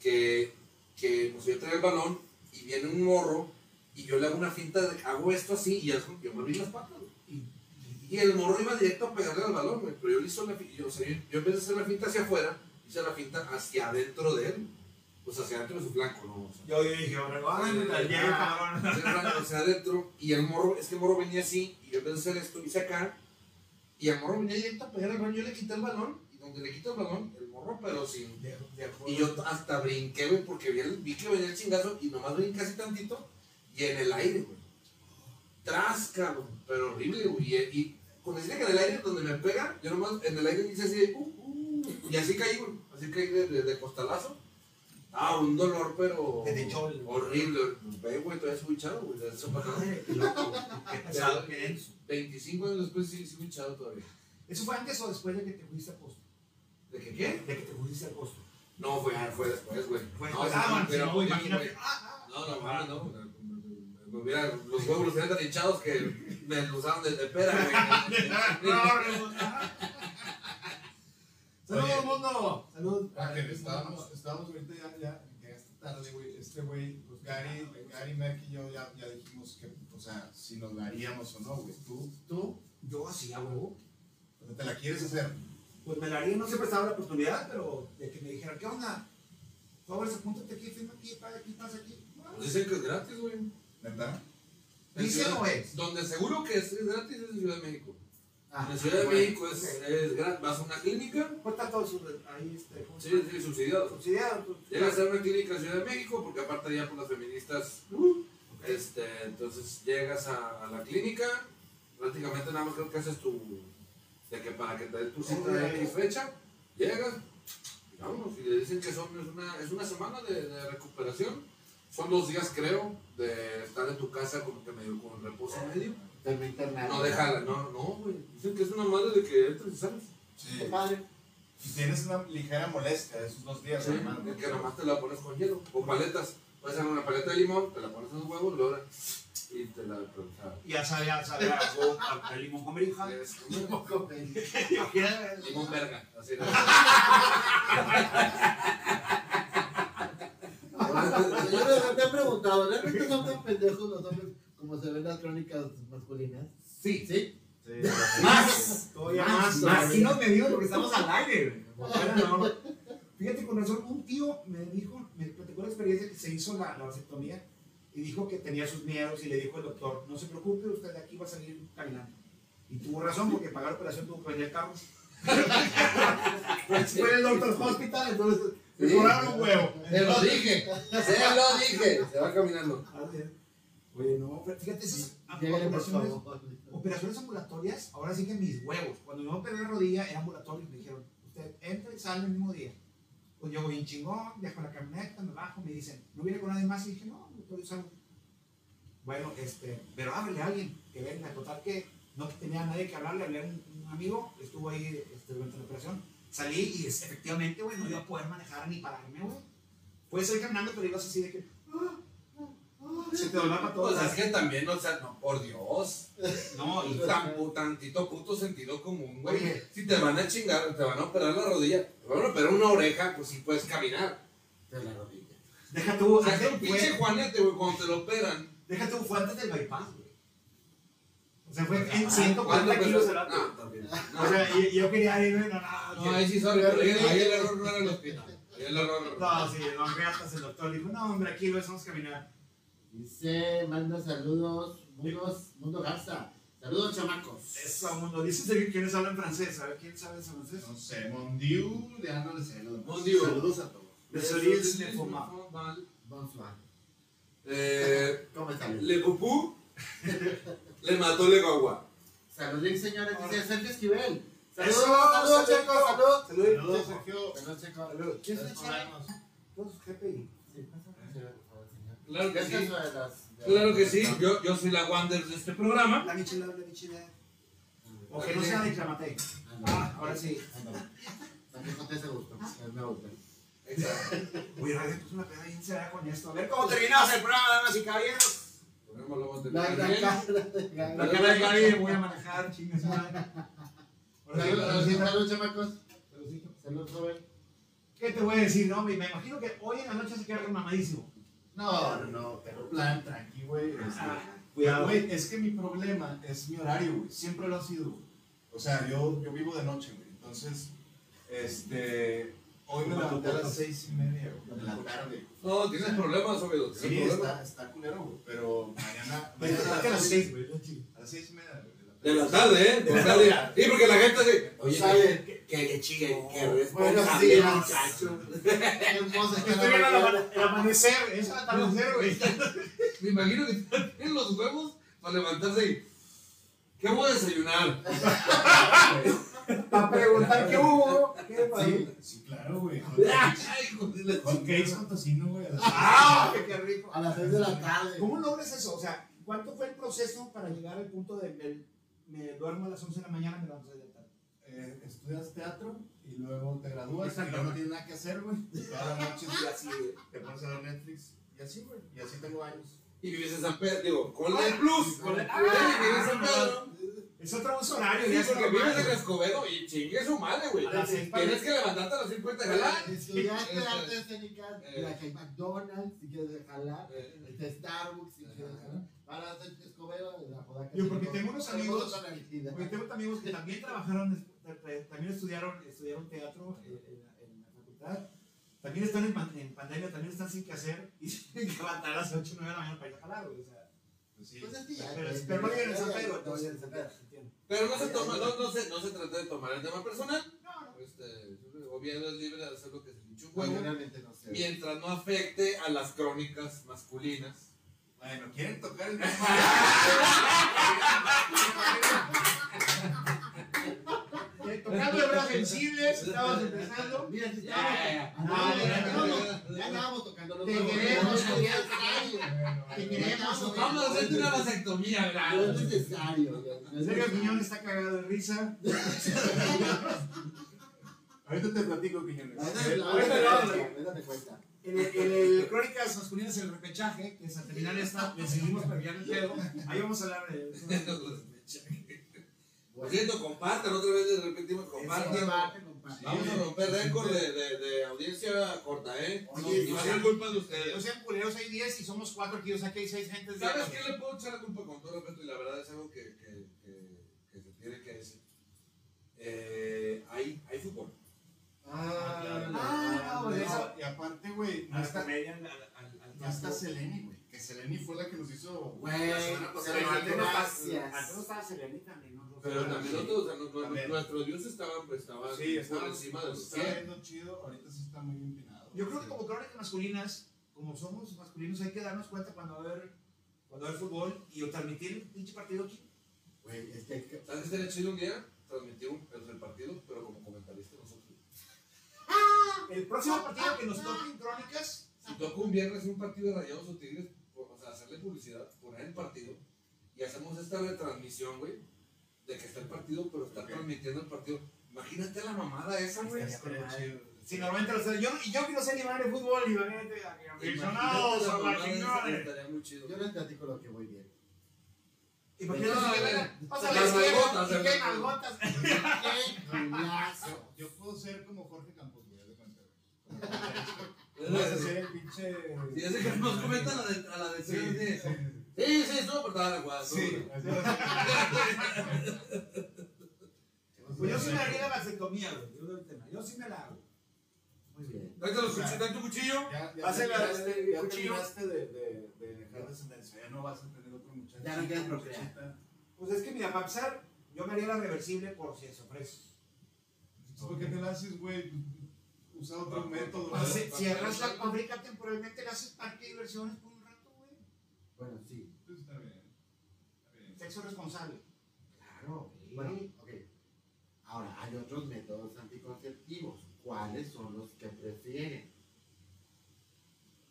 que, que pues, yo traía el balón y viene un morro y yo le hago una finta, de, hago esto así y eso, yo me abrí las patas. Y- Y el morro iba directo a pegarle al balón, güey. Pero yo le hice la fi- yo, o sea, yo, yo vez de hacer la finta hacia afuera, hice la finta hacia adentro de él. Pues hacia adentro de su flanco, ¿no? O sea, Yo, yo dije, cabrón. hacia adentro y el morro, es que el morro venía así y yo vez de hacer esto hice acá y el morro venía directo a pegar el balón, yo le quité el balón y donde le quito el balón, el morro pero sin... Y yo hasta brinqué, güey, porque vi, el- vi que venía el chingazo y nomás brinqué así tantito y en el aire, güey. Tras, cabrón, pero horrible, güey. Y, y cuando dice que en el aire donde me pega, yo nomás en el aire hice así de, uh, uh, y así caí, güey, así caí de, de, de costalazo. Ah, un dolor, pero Que el- horrible. Ve, güey, todavía soy hinchado, güey, eso qué pesado, qué denso. 25 años después sí, sí hinchado todavía. ¿Eso fue antes o después de que te fuiste a costo? ¿De qué qué? De que te fuiste a costo. No, fue, fue después, güey. Fue no, sí, Ah, pero no, imagínate. Ah, ah. No, no, mames, no. Hubiera, los huevos los tenían tan hinchados que me los usaban de, de pera, güey. Saludos, mundo. Saludos. Ah, estábamos, estábamos ahorita ya, ya, que esta tarde, güey, este güey, pues Gary, Gary Mac y yo ya, ya dijimos que, o sea, si nos la haríamos o no, güey. Tú, tú, Yo así a huevo. o sea, te la quieres hacer. Pues me la haría, no siempre estaba la oportunidad, pero de que me dijeran, ¿qué onda? Por favor, apúntate aquí, firma aquí, paga aquí, pasa aquí. Pues dicen que es gratis, güey. ¿Verdad? Dice Ciudad- no es. Donde seguro que es, es gratis es en Ciudad de México. Ah, en Ciudad de bueno. México es, es gratis. Vas a una clínica, ¿Cuál está todo su, ahí, este, ¿cómo se sí, sí, subsidiado. Subsidiado. pues, Llegas a una clínica en Ciudad de México, porque aparte ya por las feministas, este, entonces llegas a, a la clínica, prácticamente nada más creo que haces tu, de que para que te den tu cita de X fecha, llegas, vámonos, y le dicen que son, es, una, es una semana de, de recuperación, Son dos días, creo, de estar en tu casa como que medio con reposo medio. Internado. No, déjala, no, no, güey. Dicen que es una madre de que entres y sales. Sí. Qué padre. Y tienes una ligera molestia de esos dos días, Sí, que nomás te la pones con hielo. O paletas. Puedes hacer una paleta de limón, te la pones en los huevos, luego y te la. sea, Ya sabe, ya sabe, algo, al limón con berija. Un poco pen- limón verga. Así de. Señores, ¿te han preguntado? ¿Realmente son tan pendejos los hombres como se ven en las crónicas masculinas? Sí. ¿Sí? Más. Todavía Más, más. Sí nos medimos porque estamos al aire. Fíjate, con razón, un tío me dijo, me platicó la experiencia que se hizo la, la vasectomía y dijo que tenía sus miedos y le dijo el doctor, no se preocupe, usted de aquí va a salir caminando. Y tuvo razón porque pagar la operación tuvo que vender carro. Fue el doctor hospital, entonces Sí. un huevo. Se lo dije, se lo dije. Se va caminando. Oye, no, pero fíjate, esas operaciones, favor. operaciones ambulatorias, ahora sí que mis huevos. Cuando yo me operé la rodilla, era ambulatorio. Me dijeron, usted entra y sale el mismo día. Pues yo voy en chingón, viajo en la camioneta, me bajo, me dicen, ¿no viene con nadie más? Y dije, no, yo salgo. Bueno, este, pero háblele a alguien que venga. Total que no tenía nadie que hablarle, hablé a un, un amigo, estuvo ahí este, durante la operación. Salí y es- efectivamente, güey, no iba a poder manejar ni pararme, güey. Puedes ir caminando, pero ibas así de que. ah, ah, ah, se te doblaba todo. Pues es que también, o sea, no, por Dios. No, y Tan, tantito puto sentido común, güey. Oye. Si te van a chingar, te van a operar la rodilla, te van a operar una oreja, pues sí puedes caminar. De la rodilla. deja tú, O sea, antes que un pinche Juanete, güey, cuando te lo operan. deja tú, fue antes del bypass, güey. O sea, fue en ¿Cuándo 140 kilos el. O sea, y, y yo quería irme, no, no, No, que- ahí sí, sorry, pero ahí, el error no era el hospital. Ahí el error. No, sí, no, reatas el doctor dijo, no, hombre, aquí lo vamos a caminar. Dice, manda saludos, mundos, Mundo Garza. Saludos, chamacos. Eso, mundo. Dice quiénes hablan francés. A ver, ¿quién sabe francés? No sé, Mondiu, de Ana de Celo. Mon Dieu. Saludos a todos. De Solís de Foma. Bonsoir. Eh, ¿Cómo están? Le Pupú le mató Guagua. Saludos, señores. Dice Sergio Esquivel. Saludos, saludos, chicos. Saludos. Saludos, Sergio. Saludos, chicos. Salud. ¿Quién es el vernos. Todos GPI. Sí. Claro que sí. una de las- de Claro que sí. Yo, yo soy la Wander de este programa. La michelada, la michelada. O que no sea de Clamate. Ah, ahora sí. También con ese gusto. Es me gusta. Exacto. Oye, puso una peda bien con esto. A ver cómo terminamos el programa, damas y caballeros. La La botella. gran cara de La Gaby. cara de Gaby, voy a manejar, chingas. Saludos, chamacos. Saludos, joven. ¿Qué te voy a decir? No, me me imagino que hoy en la noche se queda mamadísimo. No, no, no, pero plan, tranqui, güey. este, Cuidado. Güey, es que mi problema es mi horario, güey. Siempre lo ha sido, güey. O sea, yo, yo vivo de noche, güey. Entonces, este. Hoy me levanté a las seis y media, güey, de la tarde. No, tienes problemas, obvio. Sí, Tienes está, problemas. está culero, güey. Pero mañana. A las seis, güey. A las seis y media, güey. De la tarde, ¿eh? De la tarde. Sí, porque la gente dice, oye, Sale. que, que, que, que, que Buenos responsable, días. muchacho. Hermosa Estoy viendo el ama- el amanecer, es el atardecer, güey. Me imagino que tienen los huevos para levantarse y. ¿Qué voy a desayunar? Para preguntar qué hubo, qué pasó. Sí, sí, claro, güey. Con cakes con tocino, güey. ¡Ah! qué- ¡Qué rico! A las 6 de la tarde. ¿Cómo logras eso? O sea, ¿cuánto fue el proceso para llegar al punto de me, me duermo a las 11 de la mañana y me levanto a las 6 de la tarde? Eh, estudias teatro y luego te gradúas y ya no tienes nada que hacer, güey. Todas las noches y así. Te pones a ver Netflix y así, güey. Y así tengo años. Y vives en San Pedro, digo, con el plus. Con el- Ah, vives en San Pedro. Es otro uso horario, Sí, porque vives en Escobedo y chingue su madre, güey. Tienes que levantarte a las 50 de jalar. Estudiaste artes escénicas, eh. la que hay McDonald's, si quieres jalar, Eh, este Starbucks, si quieres jalar. Para hacer Escobedo, la joda que Yo, porque tengo- unos amigos-. Porque tengo amigos que también trabajaron, eh, también estudiaron, estudiaron teatro en, la- en la facultad. También están en, pan- en pandemia, también están sin que hacer y se tienen que levantar a las 8 o 9 de la mañana para ir a jalar, güey. O sea, Pues sí. Pues pero, ya- pero no. Pero se, toma, no, no, se, no se trata de tomar el tema personal. No, no. Este, Oviedo es libre de hacer lo que se le hinche un huevo. no sé. Mientras no afecte a las crónicas masculinas. Bueno, quieren tocar el Eh, Tocando el brazo, sensibles, estamos empezando. Mira, si Ya, ya, ya. estábamos- ya, ya, andábamos- tocando los Te queremos, Te queremos. Vamos a hacerte una vasectomía, No es ¿verdad? necesario. no es Sergio necesario. Quiñón está cagado de risa. Ahorita te platico, Quiñones. Ahorita- te cuenta. En el, en el Crónicas Masculinas, el repechaje, que es al terminar esta, decidimos cambiar el pedo. Ahí vamos a hablar de eso. Por cierto, compartan, otra vez repetimos, compartan. Comparte, comparte. Vamos a romper récord de, de, de audiencia corta, ¿eh? Oye, y va a ser culpa de No ustedes. sean culeros, hay 10 y somos 4 aquí, o sea que hay 6 gentes. ¿Sabes qué le puedo echar la culpa con todo respeto? Y la verdad es algo que, que, que, que se tiene que decir. Eh, hay, hay fútbol. Ah, Ah, no, no, eso- Y aparte, güey, no Hasta está, comedia al, al, al no está Seleni, güey. Que Seleni fue la que nos hizo. Güey, Antes no estaba Selenita también, ¿no? Pero también nosotros, o sea, no- no- También. nuestros dioses estaban, pues, estaban Sí, por encima de los 100. viendo chido. Ahorita sí está muy empinado. Yo creo que como crónicas masculinas, como somos masculinos, hay que darnos cuenta cuando va a haber, cuando va a haber fútbol y o transmitir el pinche partido aquí. Güey, es que hay que- ¿Sabes qué sería chido un día? Transmitir un, el, el partido, pero como comentarista nosotros. El próximo partido que nos toque en crónicas, Si toca un viernes un partido de Rayados o Tigres, por- o sea, hacerle publicidad, poner el partido y hacemos esta retransmisión, güey, de que está el partido, pero está Ok. transmitiendo el partido. Imagínate la mamada esa, güey. Chido. si normalmente lo sé, yo, y yo que no sé ni madre de fútbol, y imagínate, aficionados, Imagínate chido. Yo les platico lo que voy bien. ¿Y por qué no No, a ver, queda? O sea, las la izquierda, nalgotas, ¿y el- qué nalgotas? ¡Qué golazo! Yo puedo ser como Jorge Campos, güey, de cuenta, güey. Como Es Vas a la- ser el pinche. Sí, ese que nos comenta a la de, a la de Sí, sí, estuvo apretada la guada. Sí, Pues yo sí me haría la vasectomía, güey. Yo, yo sí me la hago. Muy bien. Tráete los cuchillos, tu cuchillo. Ya, ya Hace la- terminaste, el ya cuchillo. terminaste de, de, de dejar descendencia. Ya no vas a tener otro muchacho. Ya no quieres procrear. Pues es que, mira, para empezar, yo me haría la reversible por si se ofrece. ¿Por qué te la haces, güey? Usa otro método. Pues, ¿no? si cierras la fábrica temporalmente, le haces parque de diversiones por un rato, güey. Bueno, sí. Pues está bien. Está bien. Sexo responsable. Claro. Bueno, ok. Ahora, hay otros métodos anticonceptivos. ¿Cuáles son los que prefieren?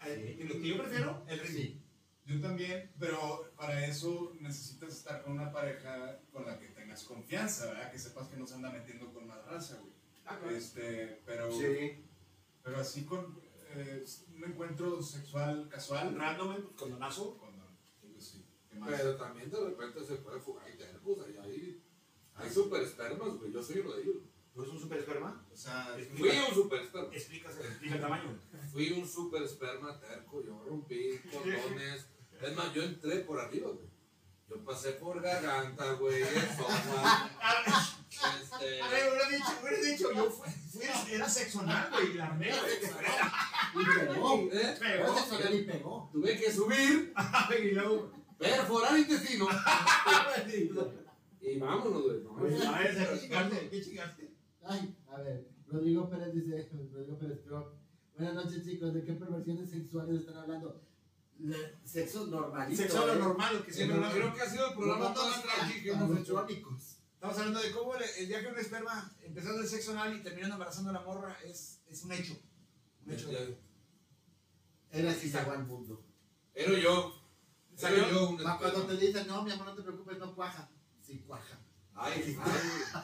Eh, Lo que yo prefiero, el ritmo. Sí. Yo también, pero para eso necesitas estar con una pareja con la que tengas confianza, ¿verdad? Que sepas que no se anda metiendo con más raza, güey. Claro. Este, pero, Sí. pero así con eh, un encuentro sexual casual. Random, pues, condonazo. Cuando, pues sí, ¿qué más? Pero también de repente se puede tener pues ahí hay, hay super espermas, güey. Yo soy uno de ellos. ¿No es un super esperma? O sea, Fui un super esperma. Explícase, explica el tamaño. Fui un super esperma terco. Yo rompí condones. Es más, yo entré por arriba, güey. Yo pasé por garganta, güey, esófago, este... A ver, hubiera dicho, hubiera dicho, yo fui, fui- era sexo anal, güey, y la armé, güey. Y pegó. ¿Eh? Pegó. Y pegó. Tuve que subir, Y luego, perforar intestino y vámonos, güey. ¿no? a ver, ¿qué chingaste? ¿Qué chingaste? Ay, a ver. Rodrigo Pérez dice, Rodrigo Pérez Croc. Buenas noches, chicos. ¿De qué perversiones sexuales están hablando? Le- sexo normalito. Sexo lo ¿eh? normal, lo que Sí, siempre pero no creo que ha sido el programa más tranqui que hemos hecho. Estamos hablando de cómo el, el día que un esperma, empezando el sexo anal y terminando embarazando a la morra, es, es un hecho. Un hecho. Él así al mundo. Era yo. Era yo un Cuando te dicen, no, mi amor, no te preocupes, no cuaja. Sí, cuaja. Ay, ay.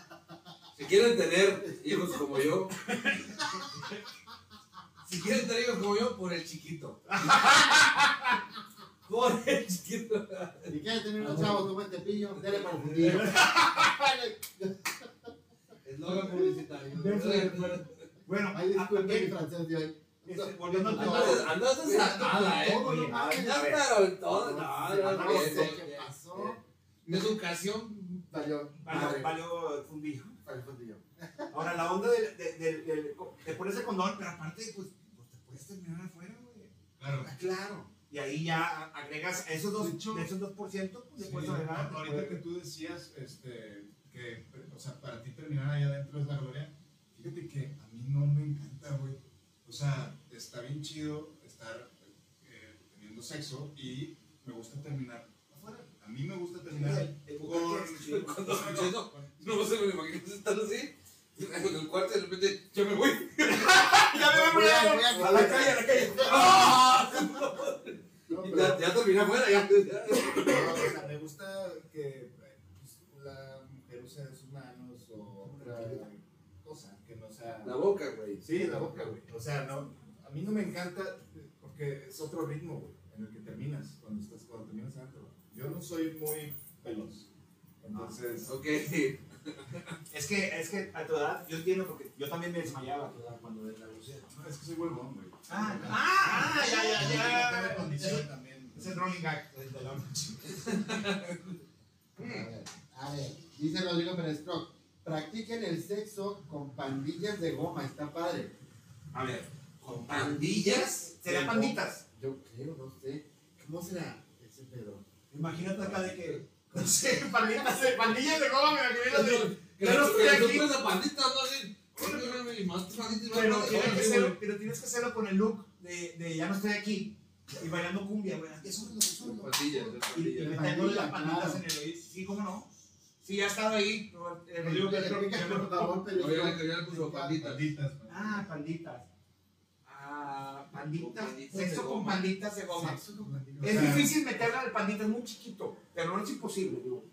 Si quieren tener hijos como yo, si quieren tener hijos como yo, por el chiquito. Por el chiquito. Si quieres tener unos chavos como este pillo, dale para el fundillo. Eslogan publicitario. Bueno, Ay, ah, disculpe mi francés de hoy. Volviendo al tema. Andas, desatada, eh. Andas pero todo. No, no, No no, sé no. qué pasó. Mi educación. Valió. Valió, madre. valió fundillo. Para el fundillo. Ahora, la onda del, te pones el condón, pero aparte, pues, pues te puedes terminar afuera, güey. claro. Ah, Claro. Y ahí ya agregas esos dos, De hecho- de esos 2%, pues Sí, puedes agregar. ahorita puede- que tú decías este, que, o sea, para ti terminar ahí adentro es la gloria, fíjate que a mí no me encanta, güey. O sea, está bien chido estar eh, teniendo sexo y me gusta terminar afuera. A mí me gusta terminar El- el con... Cuando escuché eso, no se me imagino estar así. en el cuarto y de repente, ya me voy. Ya me voy a- la calle, a la calle. No, pero- Ya, ya terminé afuera, ya. No, o sea, me gusta que pues, la mujer use sus manos o otra cosa que no sea. La boca, güey. Sí, la boca, güey. O sea, no, a mí no me encanta porque es otro ritmo, güey, en el que terminas cuando estás cuando terminas adentro. Yo no soy muy veloz. Entonces, Ok. Es que, es que a tu edad, yo entiendo porque yo también me desmayaba a tu edad cuando la lucía. no, es que soy huevón, güey. Ah, ah, ya, ya, ya. Condición también. Es el rolling gag de de la noche. A ver, a ver, dice Rodrigo Pérez Croc, practiquen el sexo con pandillas de goma, está padre. A ver, ¿Con pandillas? ¿serían panditas? Yo creo, no sé. ¿Cómo será ese pedo? Imagínate acá de que, no sé, panditas, de- pandillas de goma, me imaginé de... Que Yo no estoy que aquí. ves a panditas, ¿no? Así, "Órale, y y Pero panditas". tienes, que pero tienes que hacerlo con el look de, de ya no estoy aquí y bailando cumbia, güey. Aquí súbelo, súbelo. Pandillas, de Y, y pandillas. metiéndole las panditas en el oído. Sí, cómo no. Sí, ya ha estado ahí. Rodrigo Me Castro, Oye, que le puso panditas. Ah, panditas. Ah, panditas. Sexo con panditas de goma. O Es sea, difícil meterla al pandita, es muy chiquito, pero no es imposible, digo.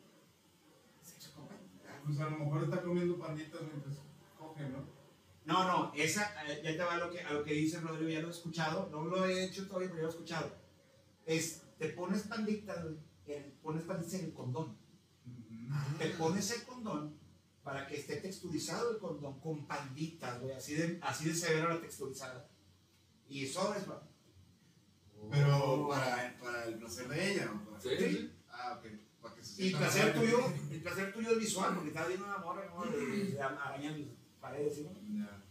Sexo con panditas. Pues a lo mejor está comiendo panditas mientras coge, ¿no? No, no, esa, eh, ya te va a lo que, a lo que dice Rodrigo, ya lo he escuchado, no lo he hecho todavía, pero ya lo he escuchado. Es, te pones panditas, pones panditas en el condón. Te pones el condón para que esté texturizado el condón con panditas, güey, así de, así de severa la texturizada. Y sobres. Pero para, para el placer de ella, ¿o para Sí. Ah, ok. Para que se Y el placer tuyo, el placer tuyo es visual, porque estaba viendo una morra, ¿no? Arañando paredes. ¿no? Ya.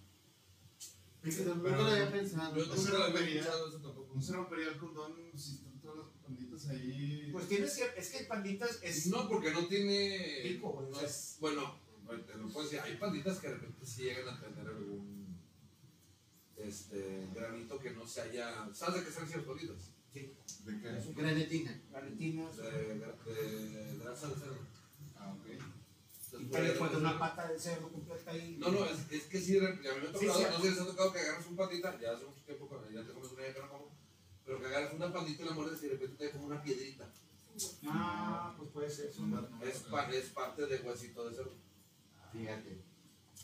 Fíjate, nunca lo había pensado. Yo No se rompería. escuchado eso tampoco. ¿No se rompería el condón si están todas las panditas ahí? Pues tienes que, es que panditas es... No, porque no tiene. Pico, no es- bueno, te lo puedo decir. Hay panditas que de repente sí llegan a tener algún. Este. granito que no se haya. ¿Sabes de qué esas bolitas? Sí, ¿De qué? es Granetina. De, de grasa de cerdo. Ah, ok. Y te le pones una pata de cerdo completa ahí. No, no, es, es que sí, a mí me ha tocado, Sí, no sí. sé si les ha tocado que agarras un pandita, ya hace mucho tiempo, cuando ya te comes una que no como, pero que agarras una pandita y la muerdes y de repente te da como una piedrita. Ah, pues puede ser. es un- Es, pa- es parte de huesito de cerdo. Fíjate.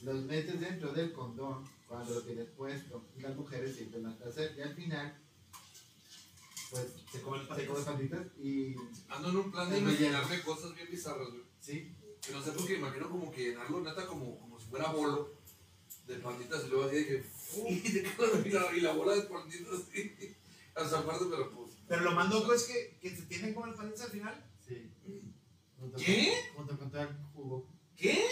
Los metes dentro del condón cuando lo tienes puesto y las mujeres sienten más placer. Y al final, pues Se comen patitas. comen panditas y. Ando en un plan de imaginarme cosas bien bizarras, güey. Sí. Que no sé por qué imagino como que llenarlo neta como, como si fuera bolo de panditas y luego así de que. y, la, y la bola de panditas así. Hasta aparte, pero pues. Pero lo más loco es que, que se tienen como el panditas al final. Sí. ¿Qué? Con, junto con todo el jugo. ¿Qué?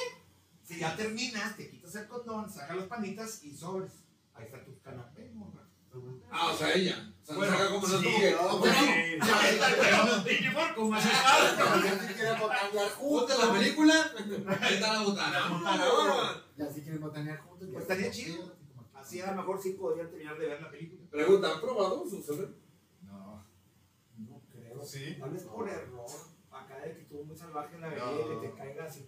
Si ya terminas, te quitas el condón, sacas las panditas y sobres. Ahí está tu canapé, morra. Ah, o sea, ella. O sea, Bueno, saca como sí, no, bueno, Ya está el. Digimon, como ya si quieren botanear Ponte juntos. la película, ahí está la botana. botana. Ya si quieren botanear juntos. Pues estaría chido. así a lo mejor sí podrían terminar de ver la película. Pregunta, ¿han probado su semen? No. No creo. Sí. Tal vez por error. No. bebida y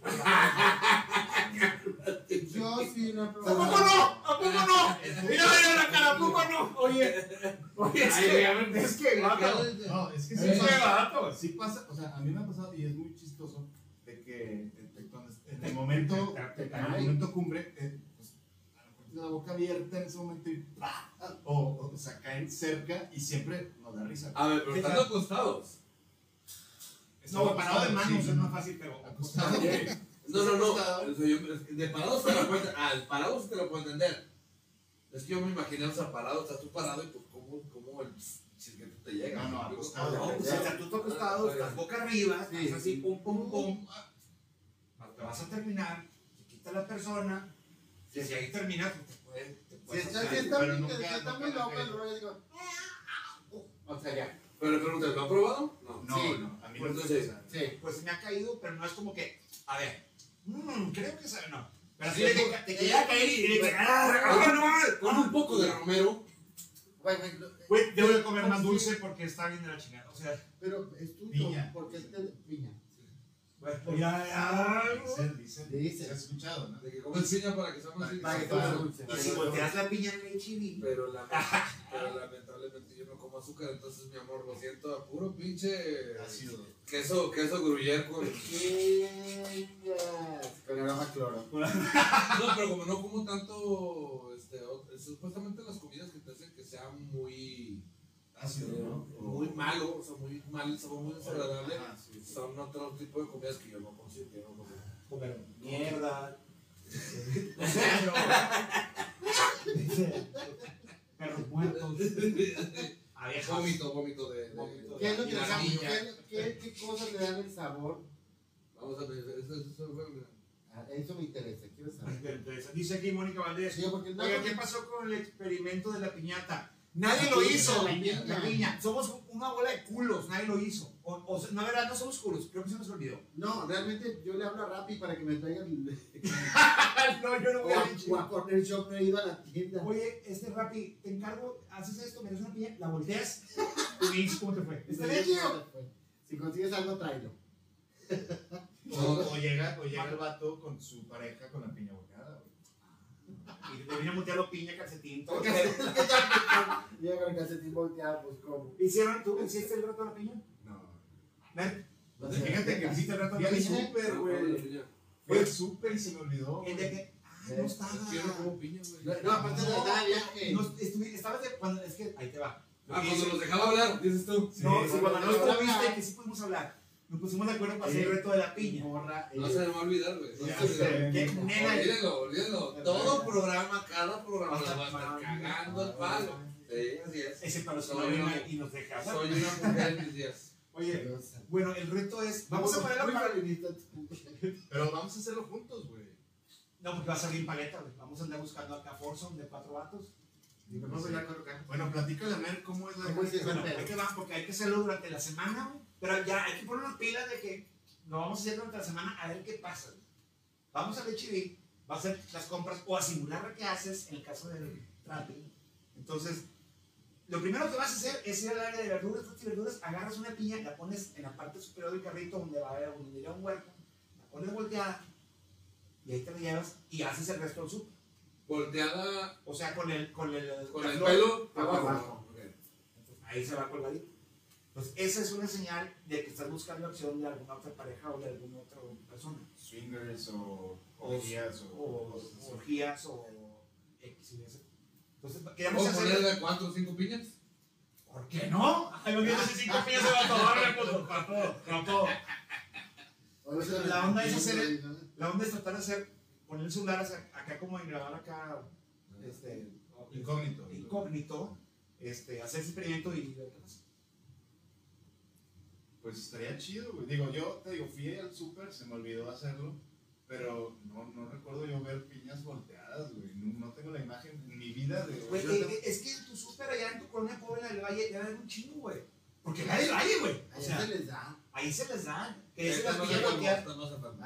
te Yo sí lo he ¿A poco probado. no? ¿A poco no? Mira, mira la cara, ¿a poco no? Oye, oye, es que, es que. No, es que sí Es que. Sí pasa, o sea, a mí me ha pasado y es muy chistoso de que en el momento, en el momento cumbre, eh, pues, la boca abierta en ese momento y ¡pah! o, o sea, caen cerca y siempre nos da risa. A ver, pero estando acostados. No, parado de manos Sí, es más fácil, pero Acostado. No, no, no. O sea, de parados te lo puedo entender. Ah, el parado sí te lo puedo entender. Es que yo me imaginé, o sea, parado, estás tú parado y pues, ¿cómo, cómo el chisquete te llega? No, no, acostado. No, pues, o sea, tú estás acostado, estás boca arriba, Sí. estás así, pum, pum, pum. Te vas a terminar, te quita la persona, y si ahí terminas, pues te puede. Te Si puedes si está, pero muy- nunca- si está nunca muy loco el rollo, digo. O sea, ya. Pero le preguntas, ¿lo ha probado? No. No, Sí. no, a mí Pues no me entonces, gusta. Sí. Pues me ha caído, pero no es como que, a ver, mmm, creo que sabe, no. Pero así pues, te quería caer y de que, ah, ah, no, Con un poco de romero. Güey, Güey, debo de comer más dulce porque está bien de la chingada. O sea, Pero es tuyo, porque es de piña. Bueno, ya, ya. Dicen, dicen. Dicen. ¿Se ha escuchado, no? De que piña para que sea más Para que. Y si volteas la piña en el chibi. Pero, la- pero lamentablemente yo no como azúcar, entonces mi amor, lo siento, a puro pinche Ácido. queso, queso gruyere con... Aroma cloro. No, pero como no como tanto, este, o- supuestamente las comidas que te hacen que sea muy, Ácido, ¿no? muy malo, o sea, muy mal, sabor muy desagradable, Ajá, sí, sí. son otro tipo de comidas que yo no consigo, no consigo. Comer mierda. Perros muertos. Abejas. Vómito, vómito de. ¿Qué es lo que le qué- cosas le dan el sabor? Vamos a ver, eso, eso, fue. Ah, Eso me interesa, quiero saber. Dice aquí Mónica Valdés. Sí, porque no- Oiga, ¿qué pasó con el experimento de la piñata? Nadie lo La hizo. piña. La piña. Somos una bola de culos. Nadie lo hizo. O, o sea, no, verdad, no somos culos. Creo que se nos olvidó. No, realmente yo le hablo a Rappi para que me traigan. no, yo no o, voy a a, o a Corner Shop, no he ido a la tienda. Oye, este Rappi, te encargo, haces esto, me das una piña, la volteas y me dices cómo te fue. ¿Está bien, tío? Si consigues algo, tráelo. O, o llega, o llega el vato con su pareja con la piña volteada. Y te viene a voltear piña, calcetín, todo. Llega con el calcetín volteado, pues como. ¿Hicieron tú? ¿Hiciste el reto de la piña? No. Ven, Pues Fíjate que ¿hiciste el de fui la piña? súper, No, güey. la piña. Fui al súper y se me olvidó. El de que, ah, no estaba. No como piña, güey. No, no, aparte de nada, viaje. Estabas de, cuando, es que, ahí te va. Ah, cuando los dejaba hablar, dices tú. no, cuando no nos estuviste, que sí pudimos hablar. Nos pusimos de acuerdo para hacer Eh, el reto de la piña. Morra, No eh, se me va a olvidar, güey. No se me a. Olvídenlo, olvídenlo. Todo programa, cada programa la va a estar cagando el palo. Sí, así es. No vienen una- y nos deja. Soy una mujer en mis días. Oye, bueno, el reto es, vamos a ponerlo Muy para... feminista. Pero vamos a hacerlo juntos, güey. No, porque va a salir paleta, güey. Vamos a andar buscando acá Forson de cuatro vatos. Digo, no voy a colocar. Bueno, platícale a ver cómo es la ¿Cómo es eso? Bueno, hay que va, porque hay que hacerlo durante la semana, güey. Pero ya hay que poner una pila de que lo vamos a hacer durante la semana a ver qué pasa. Vamos al HB, va a hacer las compras o a simular lo que haces en el caso del trapping. Entonces, lo primero que vas a hacer es ir al área de verduras, frutas y verduras, agarras una piña, la pones en la parte superior del carrito donde va a haber donde irá un huerco, la pones volteada y ahí te la llevas y haces el resto del súper. Volteada O sea, con el, con el, con el flor, pelo abajo. abajo. Ok. Ahí se va colgadito. Entonces, esa es una señal de que estás buscando acción de alguna otra pareja o de alguna otra persona. Swingers o O- orgías o, O orgías o X y Y. Entonces, ¿Puedo queremos hacer. ponerle cuatro o cinco piñas? ¿Por qué no? Ay, no tienes cinco pies de vato, órale, pues, para todo, para todo. La onda es hacer. La onda es tratar de hacer, poner el celular hacia- acá como en grabar acá, este, Incógnito. incógnito, este, hacer ese experimento y ver qué pasa. Pues estaría chido, güey. Digo, yo te digo, fui al súper, se me olvidó hacerlo, pero no, no recuerdo yo ver piñas volteadas, güey. No, no tengo la imagen en mi vida de. Güey, eh, eh, es que en tu súper allá en tu colonia pobre en el valle ya hay un chingo, güey. Porque nadie el valle, güey. O Ahí sea, se les da. ahí se les da. Que es las no piñas se volteadas.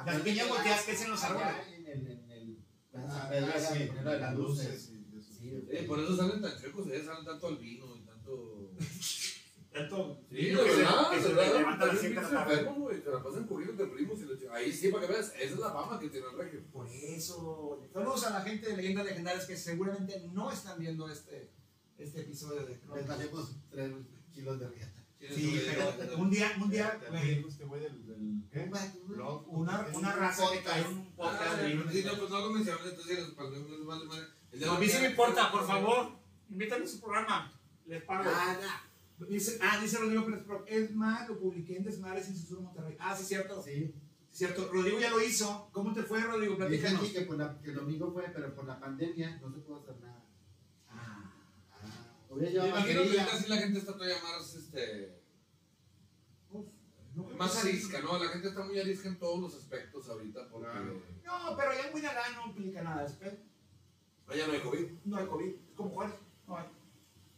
Las piñas volteadas que hacen los Allá árboles. En el, en el San Ah, ah, sí, ponerlo de las luces. y eso. Sí, Eh, por eso salen tan chuecos, eh, salen tanto al vino y tanto. Tanto. Sí, de niño que se- verdad, que se verdad. levanta a las También siete de la tarde. güey, Se la pasan corriendo de primos y la ch- Ahí sí, para que veas, esa es la fama que tiene el regio. Por eso. Saludos a la gente de Leyendas Legendarias que seguramente no están viendo este, este episodio de Les Crónicas. valemos 3 kilos de riata. Sí, pero un día, un día, ¿Te- te güey, dijo este güey del, del ¿qué? Blog, una, una un raza que en un podcast Ah, sí, no, pues no lo mencioné, entonces les para no vale madre. No, a de mí sí me importa, por favor. Invítame a su programa. Les pago. Ah, nah. Dice, ah, dice Rodrigo Pérez Pro. Es más, lo publiqué en Desmadres sin Censura Monterrey. Ah, sí, cierto. Sí. Cierto. Rodrigo ya lo hizo. ¿Cómo te fue, Rodrigo? Dije Platícanos. aquí que, por la- que el domingo fue, pero por la pandemia no se pudo hacer nada. Ah. Ah, Me imagino que ahorita sí la gente está todavía más, este, Uf, no creo más sí. arisca, ¿no? La gente está muy arisca en todos los aspectos ahorita porque. No, pero allá en Guinalá no implica nada. Espera. allá no hay COVID. No hay COVID. Es como Juárez. No hay.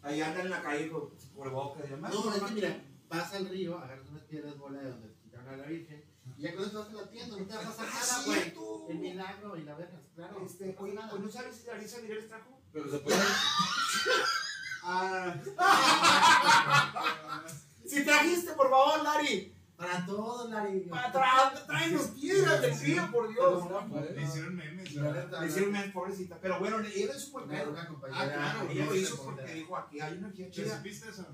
Ahí andan en la calle con cubrebocas y demás. No, es que mira, vas al río, agarras unas piedras bola de donde quitaron a la Virgen, y ya con eso vas a la tienda, no te va a pasar Ah, nada, güey. El milagro y la verga, claro. Este, no oye, nada. ¿hoy no sabes si Larisa Miguel trajo? Pero se puede. Ah. si trajiste, por favor, Lari. Para todos, Larry. Para atrás, traen los piedras del río, por Dios. Le hicieron memes, Le hicieron una pobrecita. Pero bueno, ella es pedo. una Ah, claro, Ella lo hizo porque dijo, aquí hay una energía ¿Pero chida. supiste eso?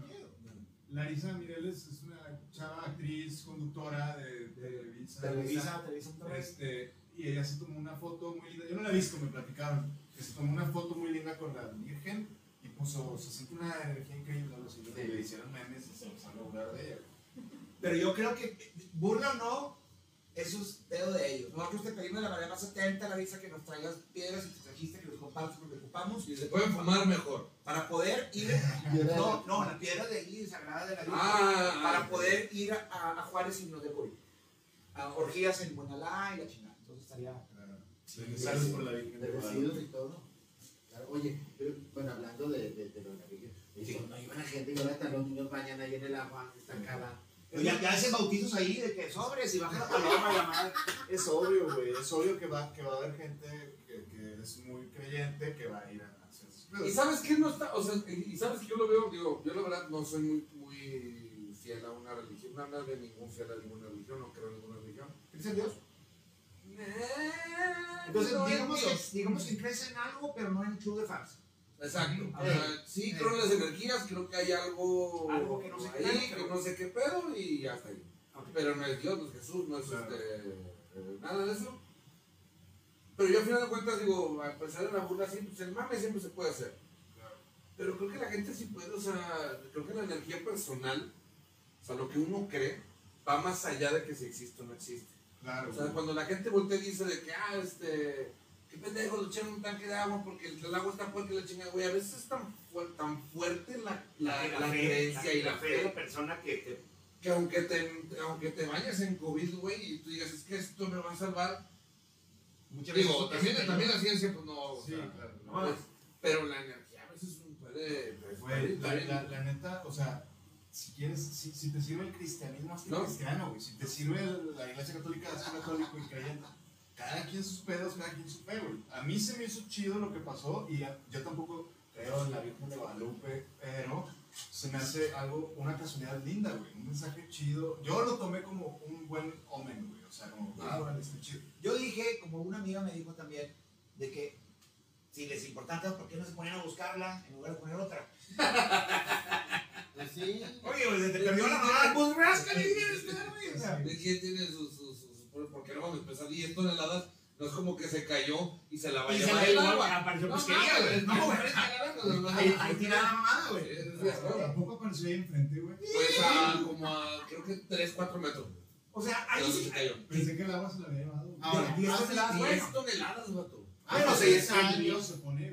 Larisa Mireles es una chava actriz, conductora de, de Televisa. Televisa, Televisa. Este, y ella se tomó una foto muy linda. Yo no la he visto, me platicaron. Que se tomó una foto muy linda con la Virgen y puso, se siente una energía increíble. Y le hicieron memes y se empezaron a burlar de ella. Pero yo creo que, burla o no, eso es pedo de ellos. Nosotros te pedimos de la manera más atenta la visa que nos traigas piedras y te trajiste que nos compartas porque ocupamos Y se pueden fumar mejor. para poder ir. No, no, la piedra de ahí, sagrada de la Virgen. Ah, para ah, poder ir a, a Juárez y nos dé COVID. A orgías en Buenalá y la chingada. Entonces estaría. Claro. Bendiciones por la Virgen de de residuos Guadalupe. y todo. Claro, oye, pero, bueno, hablando de, de, de lo de la Virgen, dijo, no iban la gente y ahora están los niños bañan ahí en el agua, estancada. Pero ya, ya hacen bautizos ahí de que sobres y baja la paloma y la madre. Es obvio, güey. Es obvio que va, que va a haber gente que, que es muy creyente que va a ir a hacer sus Y sabes que no está, o sea, y sabes que yo lo veo, digo, yo la verdad no soy muy, muy fiel a una religión, no, no de ningún fiel a ninguna religión, no creo en ninguna religión. ¿Crees en Dios? Eh, Entonces, digamos, que, digamos que crees en algo, pero no en club de fans. Exacto. Ujú. O sea, sí Eh. creo en las energías, creo que hay algo, Algo que no sé qué ahí, que pero- no sé qué pedo y hasta ahí. Pero no es Dios, no es Jesús, no es Claro. este, eh, nada de eso. Pero yo al final de cuentas digo, a pesar de la burla, siempre, pues, el mame siempre se puede hacer. Pero creo que la gente sí puede, o sea, creo que la energía personal, o sea, lo que uno cree, va más allá de que si existe o no existe. Claro. O sea, cuando la gente voltea y dice de que, ah, este, qué pendejo, le echaron un tanque de agua porque el, el agua está fuerte y la chinga, güey, a veces es tan, tan fuerte la, la, la creencia y la fe, persona que te. que aunque te, aunque te bañes en COVID, güey, y tú digas, es que esto me va a salvar, Muchas digo, veces- también, también la ciencia, pues no, o Sí, sea, claro. no es- pero la energía a veces puede, pues, Güey, la, puede- la, la neta, o sea, si quieres, si, si te sirve el cristianismo, hazte No. cristiano, güey. Si te sirve la iglesia católica, hazte católico y creyente. Cada quien sus pedos, cada quien su fe, güey. A mí se me hizo chido lo que pasó y yo tampoco creo en la Virgen de Guadalupe, pero se me hace algo, una casualidad linda, güey. Un mensaje chido. Yo lo tomé como un buen omen, güey. O sea, como, ah, vale, está chido. Yo dije, como una amiga me dijo también, de que si les importa tanto, ¿por qué no se ponían a buscarla en lugar de poner otra? Pues sí. Oye, güey, te perdió la mamá, pues ráscale güey. O sea, ¿De quién tiene sus- porque no vamos a empezar 10 toneladas, no es como que se cayó y se la va a Y se llevar la el llevó, agua. apareció No, pesquería, güey. es No, güey. no, no, Ahí, no. tirada la mamada, güey. es cierto. Tampoco apareció ahí enfrente, güey. Pues a como a creo que 3, 4 metros. O sea, ahí sí. se cayó. Pensé que el agua se la había llevado. güey. Ahora, Diez hace toneladas, 10 bueno. toneladas, vato. Sí, 10 sí, años. se pone.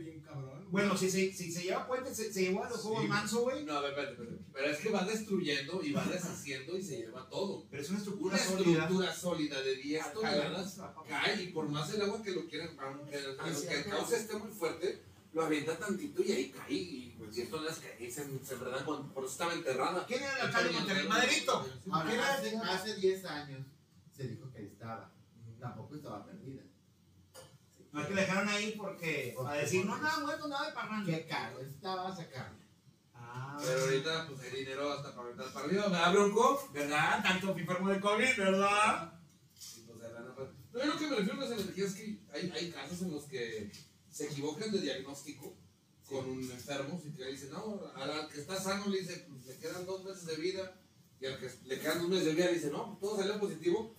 Bueno, si se, si se lleva puente, se, se llevó a los juegos Sí. manso, güey. No, a ver, espérate, espérate. Pero es que va destruyendo y va deshaciendo y se lleva todo. Pero es una estructura Una sólida. estructura sólida de 10 Al toneladas cae y por más el agua que lo quieran, aunque, Ah, sí, el cauce esté muy fuerte, lo avienta tantito y ahí cae y pues 10 toneladas cae y se, se enredan con, por eso estaba enterrada. ¿Quién era el alcalde de Monterrey? Maderito. ¿Quién Ahora, era hace, hace 10 años se dijo que ahí estaba. Tampoco estaba perdida. No es que dejaron ahí porque. A decir, no, nada, muerto, nada de parranda. Qué caro estaba sacarlo. Ah, Pero ahorita pues hay dinero hasta para aventar para arriba, ¿verdad, Bronco? ¿verdad? Tanto enfermo de COVID, ¿verdad? Y, pues, de pues. No, yo lo que me refiero a las energías es que hay, hay casos en los que se equivocan de diagnóstico con un enfermo y le dicen, no, al que está sano le dice, pues le quedan dos meses de vida, y al que le quedan dos meses de vida le dice, no, todo salió positivo.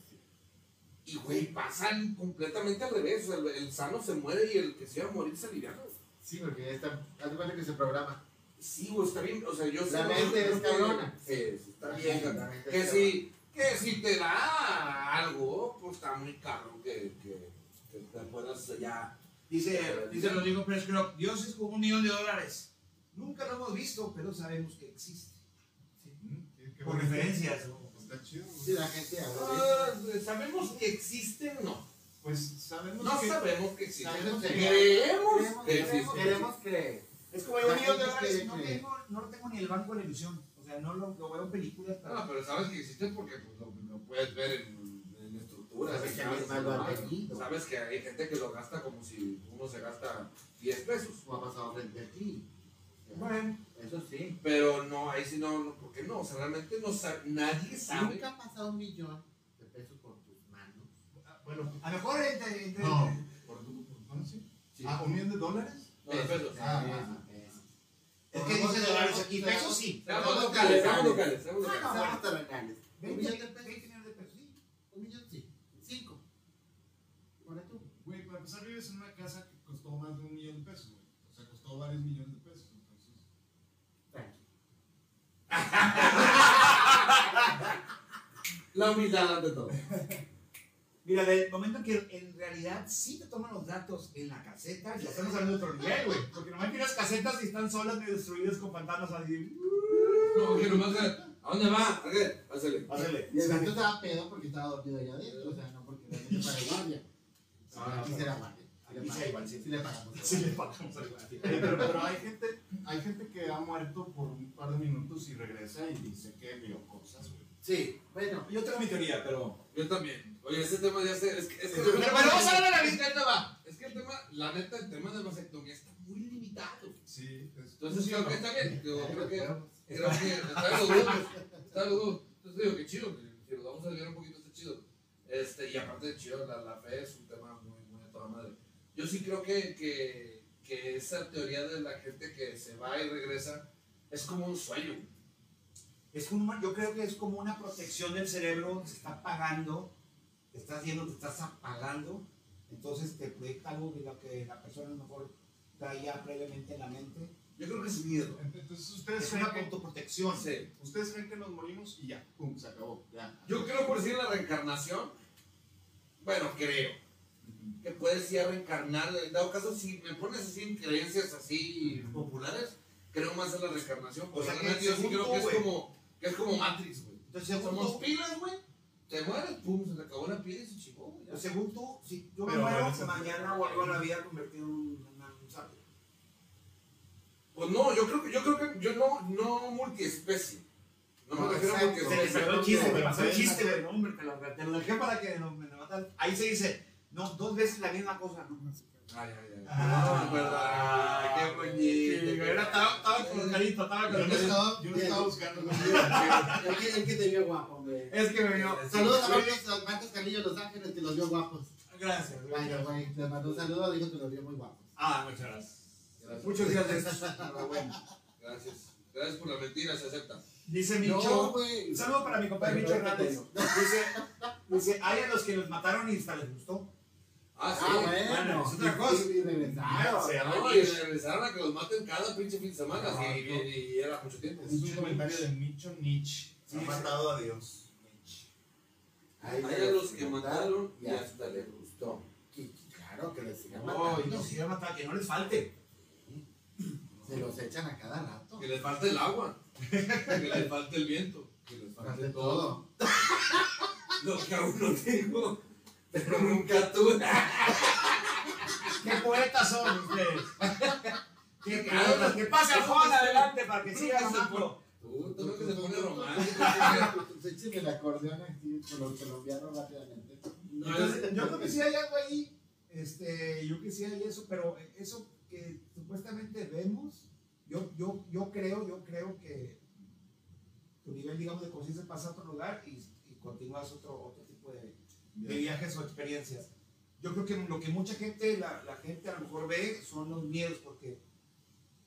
Y, güey, pasan completamente al revés. El, el sano se muere y el que se iba a morir se aliviana. Sí, porque ya está. Haz cuenta que se programa. Sí, güey, está bien. O sea, yo La mente es cabrona. Sí, está bien. Que si, que si te da algo, pues está muy cabrón que, que, que te puedas ya. Dice, dice Rodrigo Pérez Dios es como un millón de dólares. Nunca lo hemos visto, pero sabemos que existe. Por referencias. ¿no? Está chido. Sí, la gente habla de Ah, Sabemos que existen, no. Pues sabemos No que. sabemos que existen. Sabemos que- Creemos Queremos, que existen. queremos creer. Es como hay un millón de dólares no tengo, no lo tengo ni el banco de la ilusión. O sea, no lo, lo veo en películas. pero- No, pero sabes que existen porque pues, lo, lo puedes ver en, en estructuras. Sabes tenido. Sabes que hay gente que lo gasta como si uno se gasta 10 pesos. Como ha pasado frente a ti. Bueno, Eso sí. Pero no, ahí sí no, no, ¿por qué no? O sea, realmente no sabe, nadie sabe. Nunca ha pasado un millón de pesos por tus manos. Ah, Bueno, a lo mejor entre, entre- no. ¿Por tu por tu- no, sí? Sí. Ah, ¿un millón de dólares? No, de pesos. Ah, Ah, pesos. es que dice dólares aquí, pesos sí. Seamos locales, seamos locales, seamos locales. Ah, no, Seamos terrenales. Un 20, millón de 20 pesos. millones de pesos, sí. Un millón sí. Cinco. Por tú. Güey, para empezar vives en una casa que costó más de un millón de pesos, güey. O sea, costó varios millones de pesos. Entonces, Tranqui. La humildad ante todo. Mira, del momento en que en realidad sí te toman los datos en la caseta, ya estamos hablando de otro nivel, güey. Porque nomás tienes casetas y están solas, medio destruidas con fantasmas así. No, que nomás, ¿a dónde va? ¿A qué? Pásale. Pásale. Y el gato estaba pedo porque estaba dormido allá adentro. O sea, no porque realmente para guardia. No, Aquí no, será no. guardia. Sí hay igual, sí. Sí le pagamos. Sí le pero, pero hay gente, hay gente que ha muerto por un par de minutos y regresa y dice que vio cosas, güey. Sí, bueno. Yo tengo mi teoría, pero. Yo también. Oye, ese tema ya se. Es que, es que, Pero, pero vamos a ver la lista. Ahí te va. Es que el tema, la neta, el tema de vasectomía está muy limitado. Sí, es- Entonces, creo que está bien. Yo creo que. Creo que está los dos. Está los dos. Entonces digo que chido, si nos vamos a desviar un poquito, está chido. Este, y aparte de chido, la, la fe es un tema muy, muy a toda madre. Yo sí creo que, que, que esa teoría de la gente que se va y regresa es como un sueño. Es como, yo creo que es como una protección del cerebro, se está apagando, te estás viendo, te estás apagando, entonces te proyecta algo de lo que la persona a lo mejor traía previamente en la mente. Yo creo que es miedo. Entonces ustedes Es creen, una que, autoprotección. Sí. ustedes creen que nos morimos y ya, pum, se acabó. Ya. Yo creo por decir la reencarnación. Bueno, creo. Que puedes ya reencarnar. En dado caso, si me pones así en creencias así populares, creo más en la reencarnación. O sea, que yo sí creo tú, que es como, que es como Matrix, güey. Entonces, Somos tú, pilas, güey. Te mueres, pum, se te acabó la pila y se chingó, pues, según tú, si yo me muero, mañana vuelvo a la vida convertido en un, sabio. Pues no, yo creo que, yo creo que yo no, no multiespecie. No me No, refiero a exacto. Se le multiespecie. salió el chiste, me pasó el chiste, güey. No, hombre, te lo, dejé para que no me lo matan. Ahí se dice, no, dos veces la misma cosa. ¿no? Ay, ay, ay. Ah, No, verdad. Qué bonito. Era- estaba, estaba con carito, estaba con carito. yo no estaba buscando. El que, el que te vio guapo, güey. Es que me vio. Saludos a Marcos, a Marcos Carrillo de Los Ángeles que los vio guapos. Gracias. Vaya, güey. Le mandó un saludo, dijo que los vio muy guapos. Ah, muchas gracias. Gracias. Muchos días de estos. Enhorabuena. Gracias. Gracias por la mentira, se acepta. Dice Micho. güey. Un saludo para mi compadre Micho Hernández. Dice, dice, hay a los que los mataron y hasta les gustó. Ah, sí. Ah, bueno. es otra cosa. Y regresaron. No, y regresaron a que los maten cada pinche fin de semana. Ah, y, y- y era mucho tiempo. Es un comentario de Micho Nietzsche. Ha matado a Dios. Hay Hay a los que mataron y hasta les gustó. Claro que les sigan matando. no, si ya mataron, que no les falte. Se los echan a cada rato. Que les falte el agua. que les falte el viento. Que les falte todo. Lo que aún no tengo. Pero nunca tuve. ¡Qué poetas son ustedes! ¡Qué poetas! ¡Que pase al Juan adelante para que siga ganando! Tú, tú ves que se pone romántico. Écheme el acordeón aquí con los colombianos rápidamente. Yo creo que sí hay algo ahí, este, yo que sí hay eso, pero eso que supuestamente vemos, yo, yo, yo creo, yo creo que tu nivel, digamos, de conciencia pasa a otro lugar y, y continúas otro, otro tipo de, de viajes o experiencias. Yo creo que lo que mucha gente, la, gente a lo mejor ve son los miedos, porque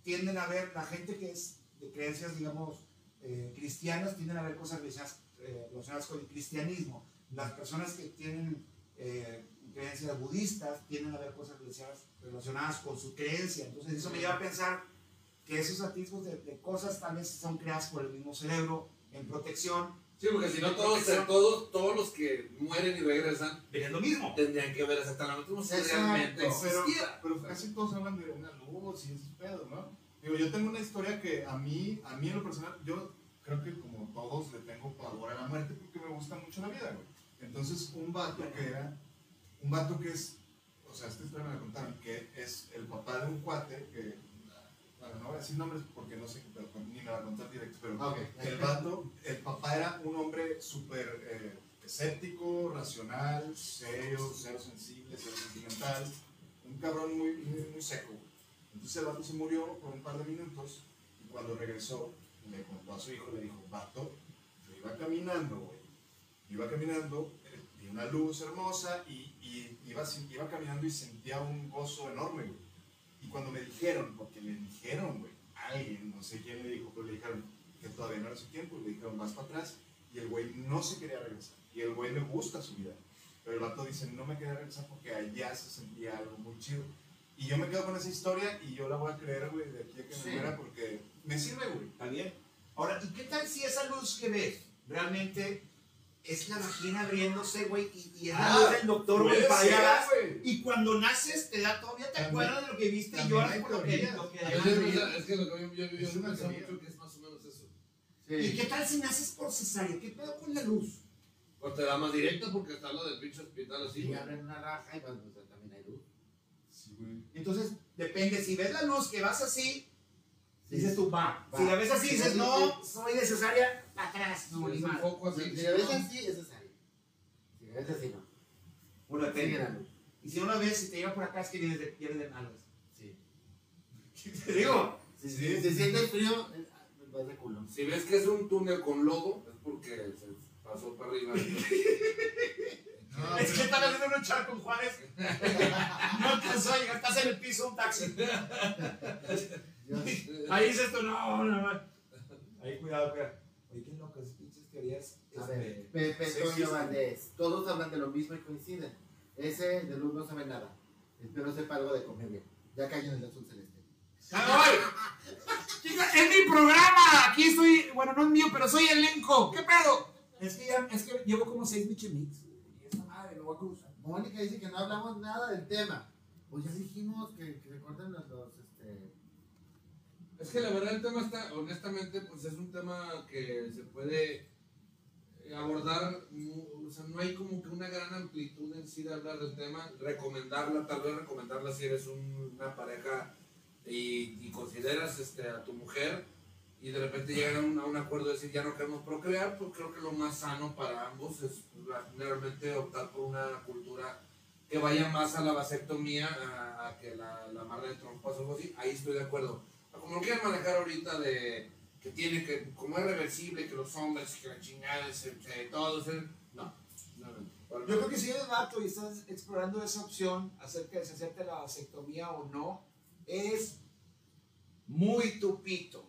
tienden a ver, la gente que es de creencias, digamos, eh, cristianas, tienden a ver cosas relacionadas, eh, con el cristianismo. Las personas que tienen eh, creencias budistas tienden a ver cosas relacionadas, relacionadas con su creencia. Entonces eso me lleva a pensar que esos atisbos de, de cosas tal vez son creadas por el mismo cerebro en protección. Sí, porque si no todos, todos, todos los que mueren y regresan es lo mismo. tendrían que ver exactamente como si realmente Pero, existiera. pero casi todos hablan de una luz y esos pedos, ¿no? Digo, yo tengo una historia que a mí, a mí en lo personal, yo creo que como todos le tengo pavor a la muerte porque me gusta mucho la vida, güey. Entonces, un vato que era, un vato que es, o sea, esta historia me la contaron, que es el papá de un cuate que, bueno, no voy a decir nombres porque no sé, pero ni me va a contar directo, pero el vato, el papá era un hombre súper eh, escéptico, racional, serio, cero sensible, cero sentimental, un cabrón muy, muy, muy seco. Entonces el vato se murió por un par de minutos cuando regresó, le contó a su hijo, le dijo, vato, yo iba caminando, güey. Iba caminando, vi una luz hermosa y, y iba, iba caminando y sentía un gozo enorme, güey. Y cuando me dijeron, porque me dijeron, güey, alguien, no sé quién le dijo, pero le dijeron que todavía no era su tiempo, le dijeron, vas para atrás. Y el güey no se quería regresar. Y el güey le gusta su vida. Pero el vato dice, no me quería regresar porque allá se sentía algo muy chido. Y yo me quedo con esa historia y yo la voy a creer, güey, de aquí a que Sí. me muera porque me sirve, güey. Está bien. Ahora, ¿y qué tal si esa luz que ves realmente es la vagina abriéndose, güey, y, y es la Ah, luz del doctor, güey, para allá. Y cuando naces, te da todavía, te También- acuerdas de lo que viste y lloras por lo que, lo que Es, que- viste. es que lo que yo, yo, yo, pienso teoría. mucho que es más o menos eso. ¿Y qué tal si naces por cesárea? ¿Qué pedo con la luz? O te da más directo porque está lo del pinche hospital así. Y abren una raja y pues, pues, también hay luz. Sí, güey. Entonces, depende, si ves la luz que vas así, Sí. Dices tú, va. Va. Si la ves así, Sí, dices, no, soy para atrás, no, Si ni así. Si si la ves así, es necesario. Si la ves así, no. Bueno, depende. la luz. Y si no la ves, si te lleva por acá, es que vienes de, vienes de malas. Sí. Te digo, Si, Sí, si sientes frío, eh, vas de culo. Si ves que es un túnel con lodo, es porque se pasó para arriba. No, es que están haciendo un charco con Juárez. no alcanzó a llegar, estás en el piso, un taxi. Ahí dices tú, no, no, no. Ahí, cuidado, cuidado. Oye, qué loco, esas pinches teorías. A este, ver, Pepe existen. Valdés. Todos hablan de lo mismo y coinciden. Ese de luz no sabe nada. Espero sepa algo de comedia. Ya cayó en el azul celeste. ¡Ay! Chica, es mi programa. Aquí estoy, bueno, no es mío, pero soy elenco. ¿Qué pedo? Es que ya, es que llevo como seis Michemix. Y esa madre, me voy a cruzar. Mónica dice que no hablamos nada del tema. Pues ya dijimos que, que recuerden los, los, Es que la verdad el tema está, honestamente, pues es un tema que se puede eh, abordar, o sea, no hay como que una gran amplitud en sí de hablar del tema, recomendarla, tal vez recomendarla si eres un- una pareja y, consideras este, a tu mujer y de repente llegan a un, acuerdo de decir ya no queremos procrear, pues creo que lo más sano para ambos es pues, la- realmente optar por una cultura que vaya más a la vasectomía a, que la, la amarre de trompas o algo así, ahí estoy de acuerdo. Como lo quieren manejar ahorita de que tiene que, como es reversible, que los hombres, que la chingada, se, se- todo, no, no, no. Para- Yo creo que si eres vato y estás explorando esa opción acerca de si hacerte la vasectomía o no, es muy tupito.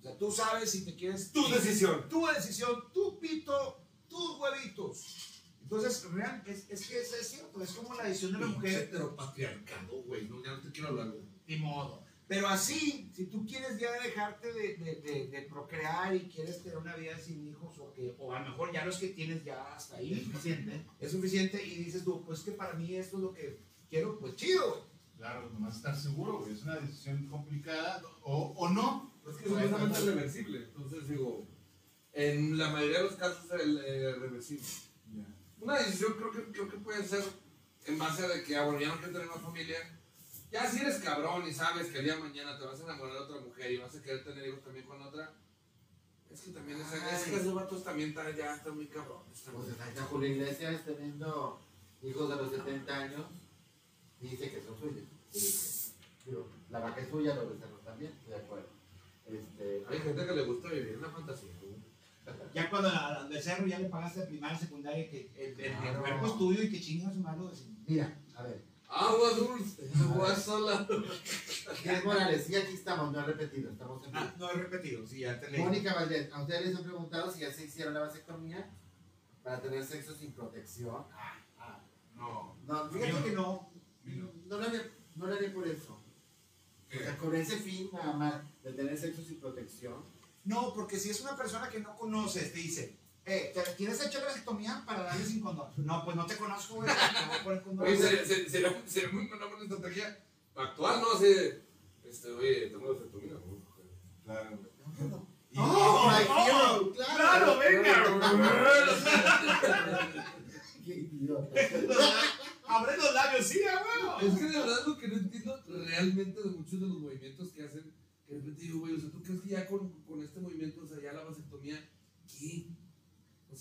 O sea, tú sabes si te quieres. Tu decisión. Tu decisión, tu pito, tus huevitos. Entonces, real, es, es que es, es cierto, es como la decisión de la mujer. heteropatriarcado, güey, no, ya no te quiero hablar, güey. Ni modo. Pero así, si tú quieres ya dejarte de, de, de, de procrear y quieres tener una vida sin hijos, o, que, o a lo mejor ya los que tienes ya hasta ahí, es suficiente. es suficiente y dices tú, pues que para mí esto es lo que quiero, pues chido. Claro, nomás estar seguro, güey. Es una decisión complicada. O, o no. Es que supuestamente es reversible, entonces digo, en la mayoría de los casos es eh, reversible. Una decisión creo que, creo que puede ser en base a de que, ah, bueno, ya no quiero tener una familia. Ya si eres cabrón y sabes que el día de mañana te vas a enamorar de otra mujer y vas a querer tener hijos también con otra, es que también es, es que esos vatos también están, ya están muy cabrones. Pues también. está Julio Iglesias teniendo hijos de los 70 años y dice que son suyos. Digo, la vaca es suya, los becerros también, estoy de acuerdo. Este, Hay gente que le gusta vivir una fantasía. Ya cuando al becerro ya le pagaste primaria, secundaria, que el, el, el cuerpo es tuyo y que chingas malo decir. mira, a ver, Agua dulce, agua salada. Inés Morales, sí, aquí estamos, no he repetido, estamos en Ah, no he repetido, sí, ya te leí. Mónica Valdés, ¿a ustedes les han preguntado si ya se hicieron la vasectomía para tener sexo sin protección? Ah, ah, No. no, Fíjate que no. Mira. no lo haré, no lo haré por eso. O sea, con ese fin nada más de tener sexo sin protección. No, porque si es una persona que no conoces, te dice, eh, ¿te ¿quieres echar la vasectomía para darle sin condón? No, pues no te conozco, güey. Oye, sería, sería, sería, sería muy buena buena estrategia actual, ¿no? Así, de, este, oye, tengo vasectomía. Claro, güey. ¡Oh, my oh, God! ¡Claro, venga! ¡Qué idiota! Abre los labios, sí, a huevo. Es que de verdad lo que no entiendo realmente de muchos de los movimientos que hacen, que de repente digo, güey, o sea, ¿tú crees que ya con, con este movimiento, o sea, ya la vasectomía, ¿qué?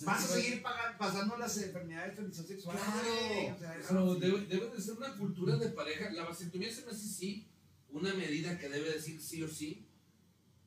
Vas a ¿qué va- seguir pagando, pasando las enfermedades de transmisión sexual. Claro, o sea, claro, debe, debe de ser una cultura de pareja. La vasectomía se me hace sí una medida que debe decir sí o sí,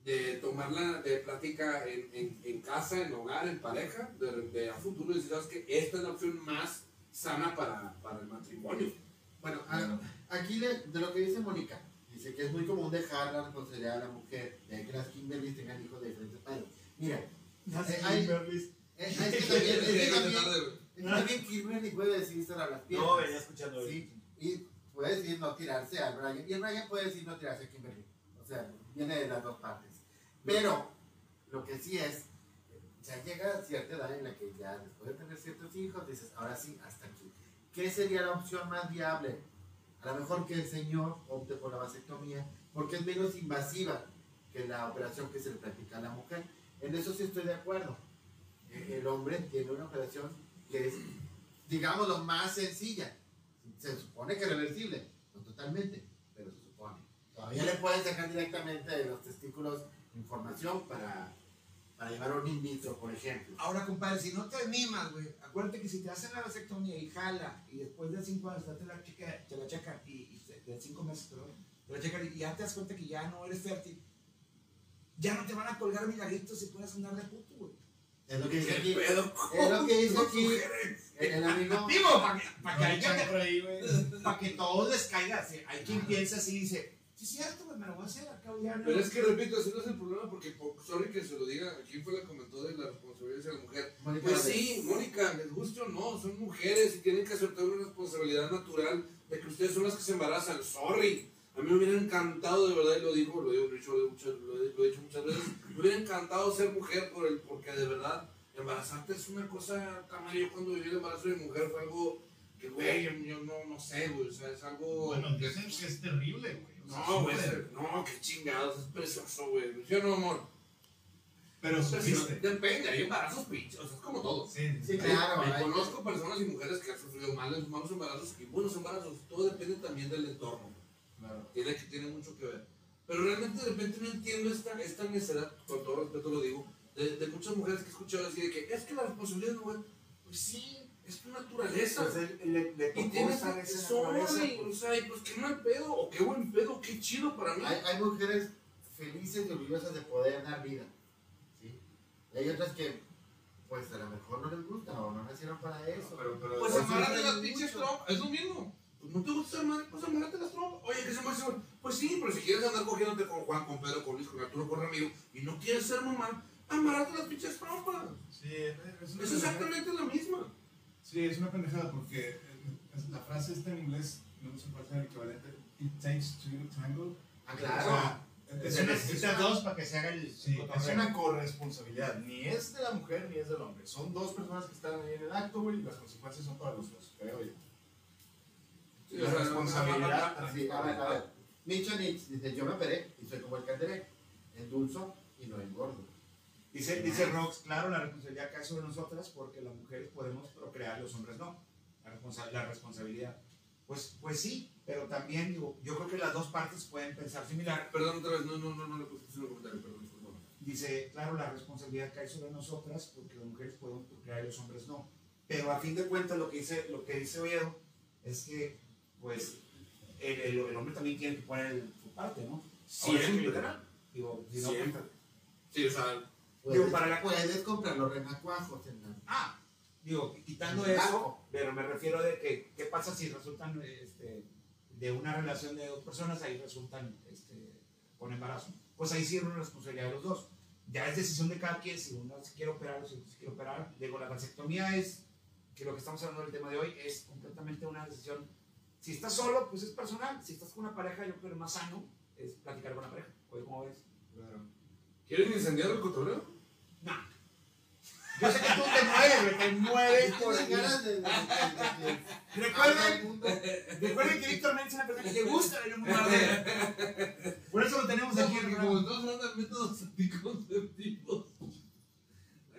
de tomarla de plática en, en, en casa, en hogar, en pareja, de, de a futuro y decir, sabes que esta es la opción más sana para, para el matrimonio. Bueno, a- aquí le- de lo que dice Mónica, dice que es muy común dejar la responsabilidad a la mujer, de que las Kimberly tengan hijos de diferentes padres. Mira, eh, hay- eh, es que también, es que Llegaste también, es que puede decir cerrar las piernas. No, venía escuchando Sí, y puede decir no tirarse a Brian, y el Brian puede decir no tirarse a Kimberly. O sea, viene de las dos partes. Pero, lo que sí es, ya llega cierta edad en la que ya después de tener ciertos hijos, dices, ahora sí, hasta aquí. ¿Qué sería la opción más viable? A lo mejor que el señor opte por la vasectomía, porque es menos invasiva que la operación que se le practica a la mujer. En eso sí estoy de acuerdo. El hombre tiene una operación que es, digamos, lo más sencilla. Se supone que reversible, no totalmente, pero se supone. Todavía le pueden sacar directamente de los testículos información para, para llevar un in vitro, por ejemplo. Ahora, compadre, si no te mimas, güey, acuérdate que si te hacen la vasectomía y jala, y después de cinco años te la, checa, te la checan, y, y de cinco meses, perdón, te la checan y ya te das cuenta que ya no eres fértil, ya no te van a colgar milagritos si puedes andar de puto, güey. Es lo que dice aquí. ¿Qué pedo Es lo que dice aquí el, el amigo. Digo, para que, pa' que, pa' que todos les caiga. sí, Hay quien piensa así y dice, sí, es cierto, me lo voy a hacer acá, ya no. Pero es que repito, ese no es el problema porque, po- sorry que se lo diga, ¿quién fue la que comentó de la responsabilidad hacia la mujer? Mónica Pues sí, Mónica, les guste o no, son mujeres y tienen que aceptar una responsabilidad natural de que ustedes son las que se embarazan. Sorry, a mí me hubiera encantado, de verdad, y lo digo, lo digo, lo he dicho, lo he dicho, lo he- lo he dicho muchas veces, me hubiera encantado ser mujer por el, porque de verdad, embarazarte es una cosa, Tamara, yo cuando viví el embarazo de mi mujer fue algo que, güey, yo, no, no sé, güey, o sea, es algo... Bueno, que- dicen que es terrible, güey. O sea, no, güey, no, qué chingados, es precioso, güey. ¿Sí o no, amor? Pero sufriste. Depende, hay embarazos pinches, o sea, es como todo. Sí, Sí, claro. Me conozco personas y mujeres que han sufrido malos, malos embarazos y buenos embarazos. Todo depende también del entorno. Claro. Tiene, que- tiene mucho que ver. Pero realmente de repente no entiendo esta, esta necedad, con todo respeto lo digo, de, de muchas mujeres que he escuchado decir de que es que la responsabilidad de mujer, pues sí, es tu naturaleza. Pues él- le, le y tienes esa naturaleza, o pues. sea, y pues qué mal pedo, o qué buen pedo, qué chido para mí. Hay, hay mujeres felices y orgullosas de poder dar vida. ¿sí? Y hay otras que, pues a lo mejor no les gusta o no nacieron para eso. Pero, pero, Pues amárrate sí, las pinches trompas, es lo mismo. Pues no te gusta ser madre, pues amárrate las trompas. Oye, que se me hace. Pues sí, pero si quieres andar cogiéndote con Juan, con Pedro, con Luis, con Arturo, con Ramiro, y no quieres ser mamá, amárrate las pinches trompas. Sí, es una Es exactamente la misma. Sí, es una pendejada porque eh, es- la frase está en inglés, no sé cuál sea el equivalente. It takes two to tango. Ah, O claro. sea, es una, necesitan dos para que se haga el Sí, Es una corresponsabilidad. Ni es de la mujer ni es del hombre. Son dos personas que están ahí en el acto, güey, y las consecuencias son para los dos, creo yo. Sí, La responsabilidad. A ver, a ver. Micho Nitz dice, yo me operé y soy como el candelé, endulzo y no engordo. Dice, dice Rox, claro, la responsabilidad cae sobre nosotras porque las mujeres podemos procrear, los hombres no. La, responsa- la responsabilidad. Pues, pues sí, pero también digo, yo creo que las dos partes pueden pensar similar. Perdón otra vez, no, no, no, no le puse un comentario, perdón, disculpa. Dice, claro, la responsabilidad cae sobre nosotras porque las mujeres podemos procrear y los hombres no. Pero a fin de cuentas lo que dice, lo que dice Oviedo es que, pues, el, el- el hombre también tiene que poner su parte, ¿no? Siempre. literal. Digo, si no, pues, Siempre. Sí, o sea, Puedes, Digo, para la- puedes comprar los renacuajos en la... Ah, digo, quitando eso, pero me refiero de que, ¿qué pasa si resultan este, de una relación de dos personas, ahí resultan este, con embarazo? Pues ahí sí es una responsabilidad de los dos. Ya es decisión de cada quien si uno se quiere operar o si otro se quiere operar. Digo, la vasectomía es, que lo que estamos hablando del tema de hoy, es completamente una decisión. Si estás solo, pues es personal. Si estás con una pareja, yo creo que lo más sano es platicar con la pareja. Oye, ¿cómo ves? ¿quieren incendiar el cotorreo? No. Yo sé que tú te mueves, güey, te mueves por ganas de... de- de- de- de- Recuerden. Recuerden que Víctor Méndez es una persona que le gusta ver un bombardeo. Por eso lo tenemos aquí en el como hablando de métodos anticonceptivos,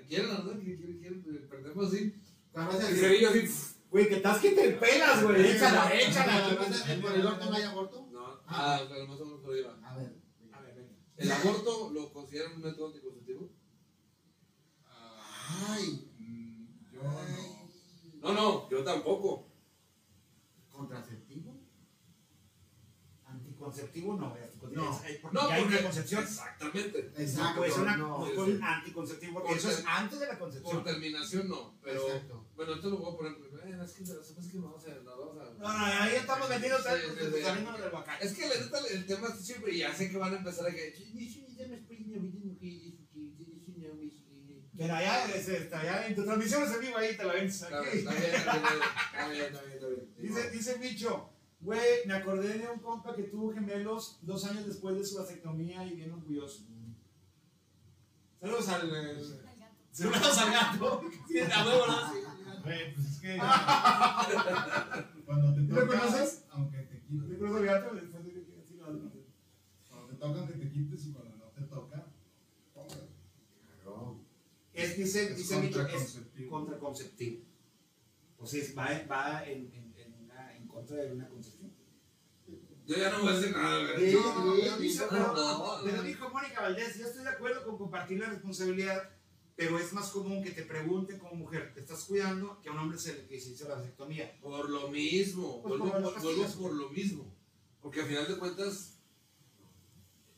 quieren, la verdad, quieren, quieren, perdemos así. Cuando vas a Y decir, cerillo así. Güey, que estás que te pelas, güey. Échala, échala. ¿Por el orto no hay aborto? No, ah, pero más o menos por ahí va. A ver. A ver, venga. ¿El aborto lo consideran un método anticonceptivo? Ay. Yo no. No, no, yo tampoco. ¿Contraceptivo? Anticonceptivo no, es anticonceptivo, No. es- porque No, ya hay porque- una concepción. Exactamente. Exacto. ser una, no. no puede ser un anticonceptivo porque Por eso es antes de la Por concepción. terminación no, pero Exacto. bueno, esto lo voy a poner. eh, es que se es que no vamos a, no vamos a. No, no, ahí estamos metidos Sí, sí, sí. saliendo del huacán. Es que la neta el tema es siempre y ya sé que van a empezar a que Pero allá, es, está allá en tu transmisión es en vivo, ahí te la ves Está bien, está bien, está bien, está bien, está bien, está bien. Dice, dice Bicho, güey, me acordé de un compa que tuvo gemelos dos años después de su vasectomía y bien orgulloso. Saludos al... el- Saludos al gato. Sí, a huevo, ¿no? Güey, pues es que cuando te ¿Lo toca, conoces? aunque te ¿Te quites, acuerdas del gato? Después de que sí lo conoces. cuando te toca, aunque te quites y cuando no te toca. Claro. Es, dice, Es dice Bicho, es contraconceptivo. contraconceptivo. O sea, es- va, va en, en, en, una- en contra de una concepción. Yo ya no voy a decir nada, Sí. No, sí, pero, no, pero no. dijo Mónica Valdés, yo estoy de acuerdo con compartir la responsabilidad, pero es más común que te pregunten como mujer, ¿te estás cuidando? Que a un hombre se le que se hizo la vasectomía. Por lo mismo, Pues vuelvo, por- vuelvo por lo mismo. Porque al final de cuentas,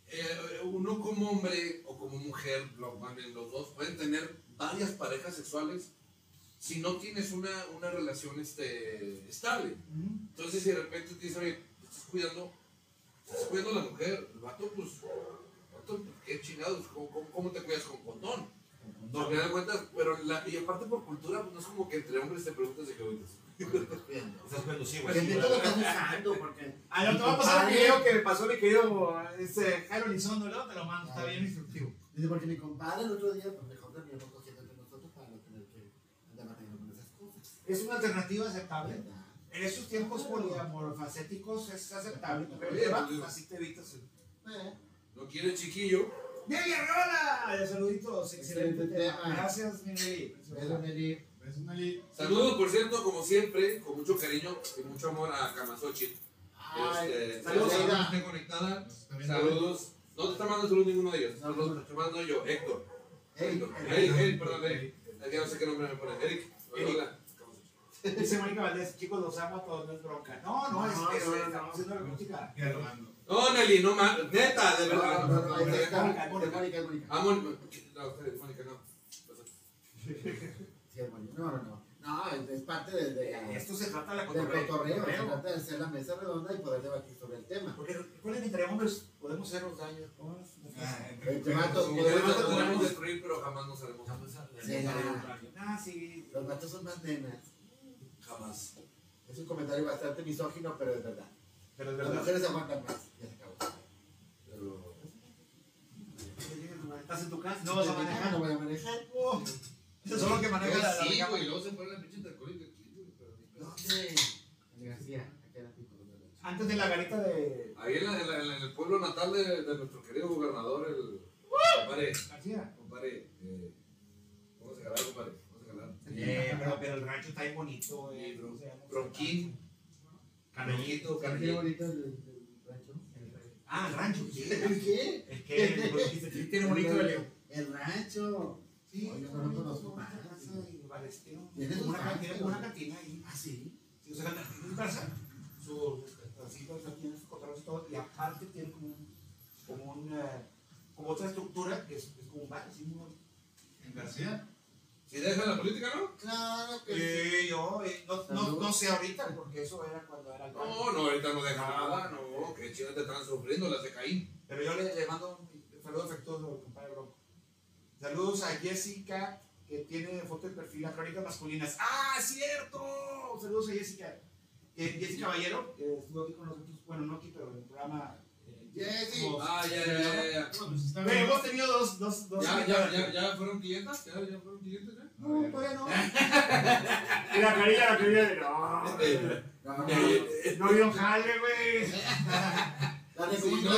eh, uno como hombre o como mujer, lo- más bien los dos, pueden tener varias parejas sexuales si no tienes una, una relación este, estable. Entonces, si de repente te dicen, cuidando, estás cuidando a la mujer, el vato, pues, el vato, pues, qué chingados, ¿cómo, cómo, cómo te cuidas con condón? No, final de cuentas, pero la, y aparte por cultura, pues no es como que entre hombres te preguntas de qué te estás cuidando, sí, Porque neta lo estás usando, porque. Ah, no, te va a pasar el video que me pasó mi querido este, Jairo Lizondo, luego te lo mando, está bien instructivo. Dice, porque mi compadre el otro día, pues mejor terminamos cogiendo entre nosotros para no tener que andar batallando con esas cosas. Es una alternativa aceptable. En esos tiempos poliamorfacéticos es aceptable, pero te va, pues, así te evitas el... Eh, No quiere chiquillo. ¡Nelly Arreola! Saluditos, excelente Excelente tema. tema. Gracias, Nelly. Pero Nelly, ¿Ves, Nelly? Saludos, por cierto, como siempre, con mucho cariño y mucho amor a Kamasochi. Ay, Este, saludos, saludos, Aida. esté conectada. Saludos. No te está mandando saludos ninguno de ellos. Saludos, te estoy mandando yo, Héctor. Héctor. Eric. Eric, perdón, Eric. Es que no sé qué nombre me pone. Eric. Eric. Hola. Dice Mónica Valdés, chicos, los amo a todos, no es bronca. No, no, No, es, no, es- no, no. estamos haciendo la música. No, Nelly, no más. Neta, de No, verdad. no, no. Mónica, Es Mónica. Mónica, es Mónica. Ah, Mónica. No, ustedes, Mónica, no. Sí, es Mónica. No, no, no. No, es, parte de, de, Esto se trata de la del cotorreo. Se trata de hacer la mesa redonda y poder debatir sobre el tema. Porque recuerden que entre hombres podemos hacernos daño. ¿no? Ah, Entre vatos podemos destruir, pero jamás nos haremos. Ah, sí. Los vatos son más nenas. Jamás. Es un comentario bastante misógino, pero es verdad. Pero es Las verdad. mujeres aguantan más. Ya se acabó. Pero. ¿Estás en tu casa? No vas a No manejar. voy a manejar. Eso es lo que maneja la, la Sí, güey, luego se pone la pinche intercolita aquí. ¿Dónde? En García. Aquí en la. Antes de la garita de Ahí en, la- en la- en el pueblo natal de, de nuestro querido gobernador, el. Compadre, García. compadre. Eh, vamos a ganar, compadre. Eh, pero, pero el rancho está ahí bonito. Eh, bro. Bronquín. Canallito. ¿Sabes qué bonito el, el rancho? Ah, el rancho. Sí. ¿El qué? El que dijiste, sí, tiene bonito el. El rancho. Sí, Oye, no lo conozco más. Tiene una, sus can- tiene baños. como una cantina ahí. Ah, sí. Sí, o sea, su casa. Su, así, pues, tiene sus cotorreos y todo. Y aparte tiene como, un- como, una, como otra estructura que es, es como un bar. Así, muy, ¿En García? Si deja la política, ¿no? Claro que sí. Eh, yo eh, no, no, no sé ahorita, porque eso era cuando era. No, no, ahorita no deja nada. No, que chidas te están sufriendo las de Caín. Pero yo le, le mando un saludo afectuoso al compadre Bronco. Saludos a Jessica, que tiene foto de perfil a crónicas masculinas. ¡Ah, cierto! Saludos a Jessica. Eh, Jessica Caballero, que estuvo aquí con nosotros, bueno, no aquí, pero en el programa. Eh, como- Ah, ya, ya, ya, ya. No, pues hemos tenido dos, dos, dos. ¿Ya, ya, ya, ya fueron clientes? ¿Ya, ya fueron clientes? ¿ya? No, todavía no. y la carilla, la carilla de no. Eh, No, no, eh, No vio jale, güey. La recomiendo,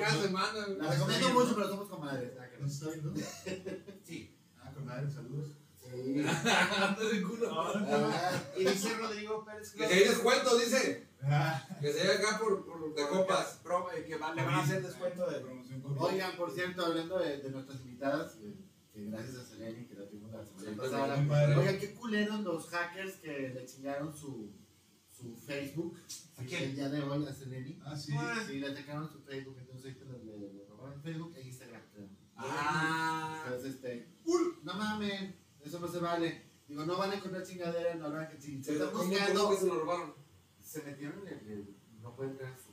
cada semana. la mucho, pero somos comadres. ¿Nos está viendo? Sí. Ah, con madre, saludos. Sí. Andas de culo. Ah, Y dice Rodrigo Pérez Que hay descuento, dice. Ah, Que se acá por, por de copas. Que van- le van a hacer descuento de. promoción Oigan, por cierto, hablando de, de nuestras invitadas, eh, que gracias a Selene que la tuvimos la semana pasada. Oigan, qué culeros los hackers que le chingaron su, su Facebook. ¿A quién? El día de hoy a Seleni. Ah, sí. Sí, le atacaron su Facebook, entonces le, le, robaron Facebook e Instagram, creo. Ah. Entonces, este, no mamen, eso no se vale. Digo, no van a encontrar chingadera, no a que si se Pero están ¿cómo, buscando, cómo que se lo robaron? Se metieron en el, el- no pueden crear su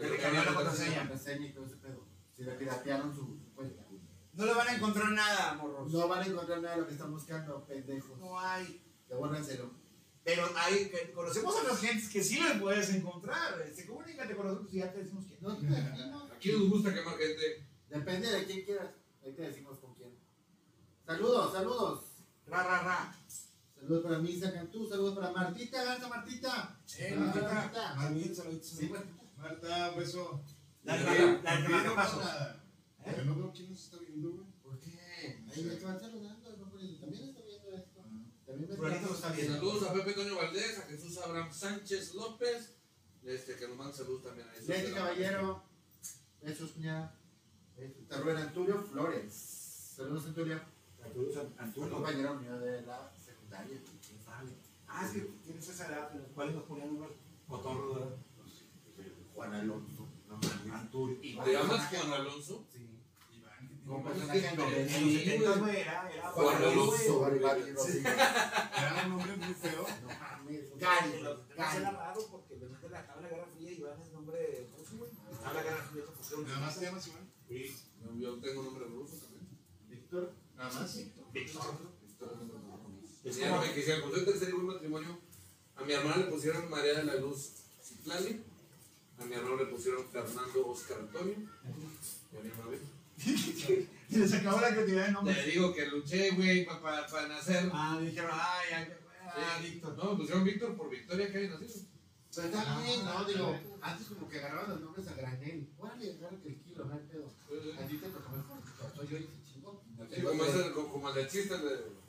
Le cambiaron la la contraseña. contraseña y todo ese pedo. Si le piratearon su, su cuenta. No le van a encontrar nada, morros. No van a encontrar nada de lo que están buscando, pendejos. No hay. Devuélvanselo. Pero hay, que- conocemos a las gentes que sí les puedes encontrar. Este, comunícate con nosotros y ya te decimos quién. No, no, Aquí nos gusta quemar gente. Depende de quién quieras. Ahí te decimos con quién. Saludos, saludos. Ra, ra, ra. Saludos para Misa Cantú, saludos para Martita, Garza Martita. Eh, Ah, Martita. Martita. Sí, Martita. Marta, un beso. La que la. ¿Eh? Yo no veo quién nos está viendo, güey. ¿Por qué? Ahí me están saludando, También está viendo esto. También me está viendo. Saludos a Pepe Toño Valdés, a Jesús Abraham Sánchez López, este, que nos manda saludos también a Leti ellos. Caballero. Besos, cuñada. Está Rubén Antulio Flores. Saludos, Antulio. Saludos Antonio. compañero mío de la secundaria. ¿Quién sabe? Ah, es que tienes esa edad cual nos ponían de Juan Alonso. No. Antur. ¿Te llamas Juan Alonso? Sí. Iván, que Como tiene- personaje en En novelas. los 70 güey, era, era Juan Alonso. Era un nombre muy feo. No mames. Gary, Gary. los 70 era raro porque después de la acaba la Guerra Fría y Iván es nombre ruso, güey. Acaba la Guerra Fría, se pusieron- Nada más te llamas Iván. Sí. No, Yo tengo nombre ruso también. Víctor. Nada más. Víctor. Es Ya no me quisieron, pues yo tercer matrimonio. A mi hermana le pusieron María de la Luz Citlali. A mi hermano le pusieron Fernando Oscar Antonio. Y a mi hermano Y les acabó la creatividad de nombre. Te digo que luché, güey, para nacer. Ah, dijeron, ay, ay, ah, Sí. Víctor. No, me pusieron Víctor por Victoria que había nacido. Pero está bien, ¿no? Digo, antes como que agarraban los nombres a granel. Órale, agarra que el kilo, no hay pedo. A ti te tocó mejor, tocó yo y como, como, como el de chiste de.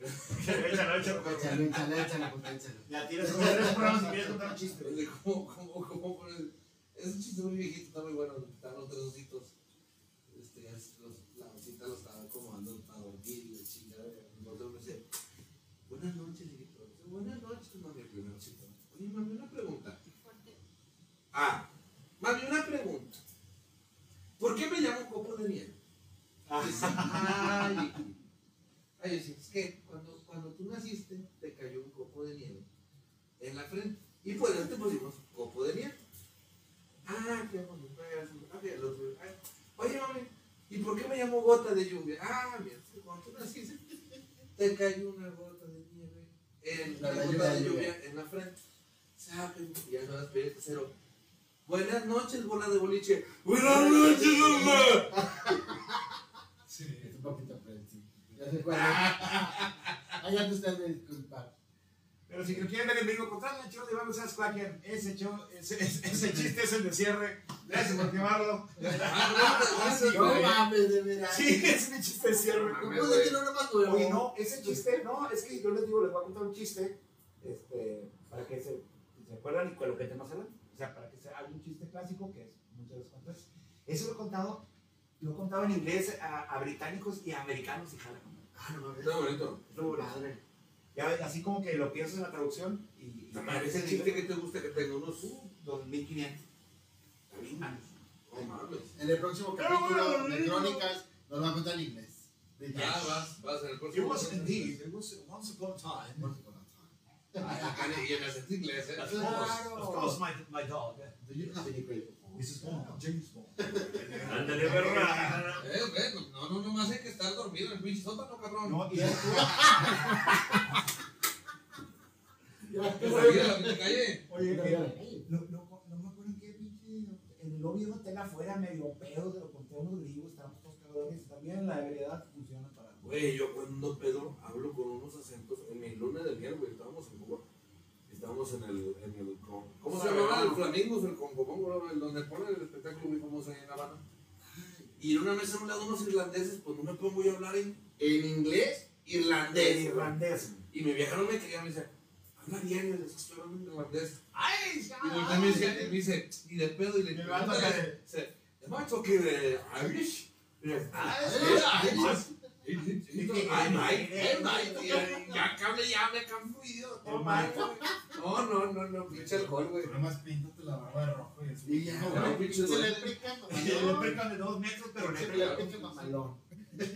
Échalo, échalo, échale, échale, pues échale. La tiras con tres programas y quieres contar un chiste. cómo, cómo, cómo pones- Es un chiste muy viejito, está muy bueno. Están los tres ositos. Este, es- los, la osita lo estaba acomodando para dormir y la chingada. Otro me dice: Buenas noches, hijito. Buenas noches, mami. Primero osito. Oye, mami, una pregunta. Ah, mami, una pregunta. ¿Por qué me llamo copo de miel? Dice, ay, hijito. Ay, yo es que cuando, cuando tú naciste te cayó un copo de nieve en la frente. Y por eso te pusimos copo de nieve. Ah, qué bonito. Ah, el otro, ay, Oye, mami, ¿y por qué me llamo gota de lluvia? Ah, mira, cuando tú naciste te cayó una gota de nieve en La gota de lluvia. lluvia en la frente. Saben, ya no las pedí cero. Buenas noches, bola de boliche. Buenas noches, mamá. Sí. Es un poquito frente. Ya se cuál. Ah, ya te estás disculpar. Pero si quieren ver el video contrario, chicos, de Iván Sánchez Quaker, ese, show- ese, ese, ese chiste es el de cierre. Gracias por quemarlo. Sí, No mames, de veras. Sí, es mi chiste de cierre. ¿Cómo puede que no lo más nuevo? Oye, no, ese chiste, no, es que yo les digo, les voy a contar un chiste, este, para que se, se acuerdan y con lo que te más hablan. O sea, para que se haga un chiste clásico que es muchas veces cuentas. Eso lo he contado, lo he contado en inglés a, a británicos y a americanos y jala. Ah, no bonito. Es lo padre. Ya, así como que lo piensas en la traducción y, y Ese chiste que te gusta que tenga unos. Uh, 2500. años. No mames. En el próximo capítulo de Crónicas nos va a contar en inglés. Ya vas, vas en el It próximo. was indeed, it was once upon a time. Once upon a time. Ay, acá Y en inglés, ¿eh? Of course, of course, my, my dog. Do you have any great This is Bond, James Bond. Ándale, verdad. Eh, ve, no, no, no más hay que estar dormido en el pinche sótano, cabrón. No, y Ya, Que salí a la pinche calle. Oye, Mira, mira, mira. no, no, no me acuerdo en qué pinche. En el lobby de un hotel afuera, medio pedo, se lo conté a unos gringos, estábamos todos cabrones. También la ebriedad funciona para. Güey, yo cuando pedo hablo con unos acentos. En mi luna de miel, güey, estábamos en Cuba. Estábamos en el. En el con- ¿Cómo se llama? El Flamingos, el Congomongo, el donde ponen el espectáculo muy famoso ahí en La Habana. Y en una mesa a un lado unos irlandeses, pues no me pongo yo a hablar en, en inglés irlandés. güey. irlandés. Y mi vieja no me quería, me dice, habla bien, y le dije, estoy hablando en irlandés. ¡Ay! Y me dice, y me dice, y de pedo, y le dice, ¿am I talking eh, Irish? Y le dice, Ay, "Yes, ay, yes". Y Ay, Mike, ay, Mike, ya, ya cable, ya me. No, Mike, no, no, no, no, pinche alcohol, güey. Tú nomás píntate la barba de rojo y así. Y ya, No, güey, pinche se le Y le pecan de dos metros, pero le pecan. explica mamalón. De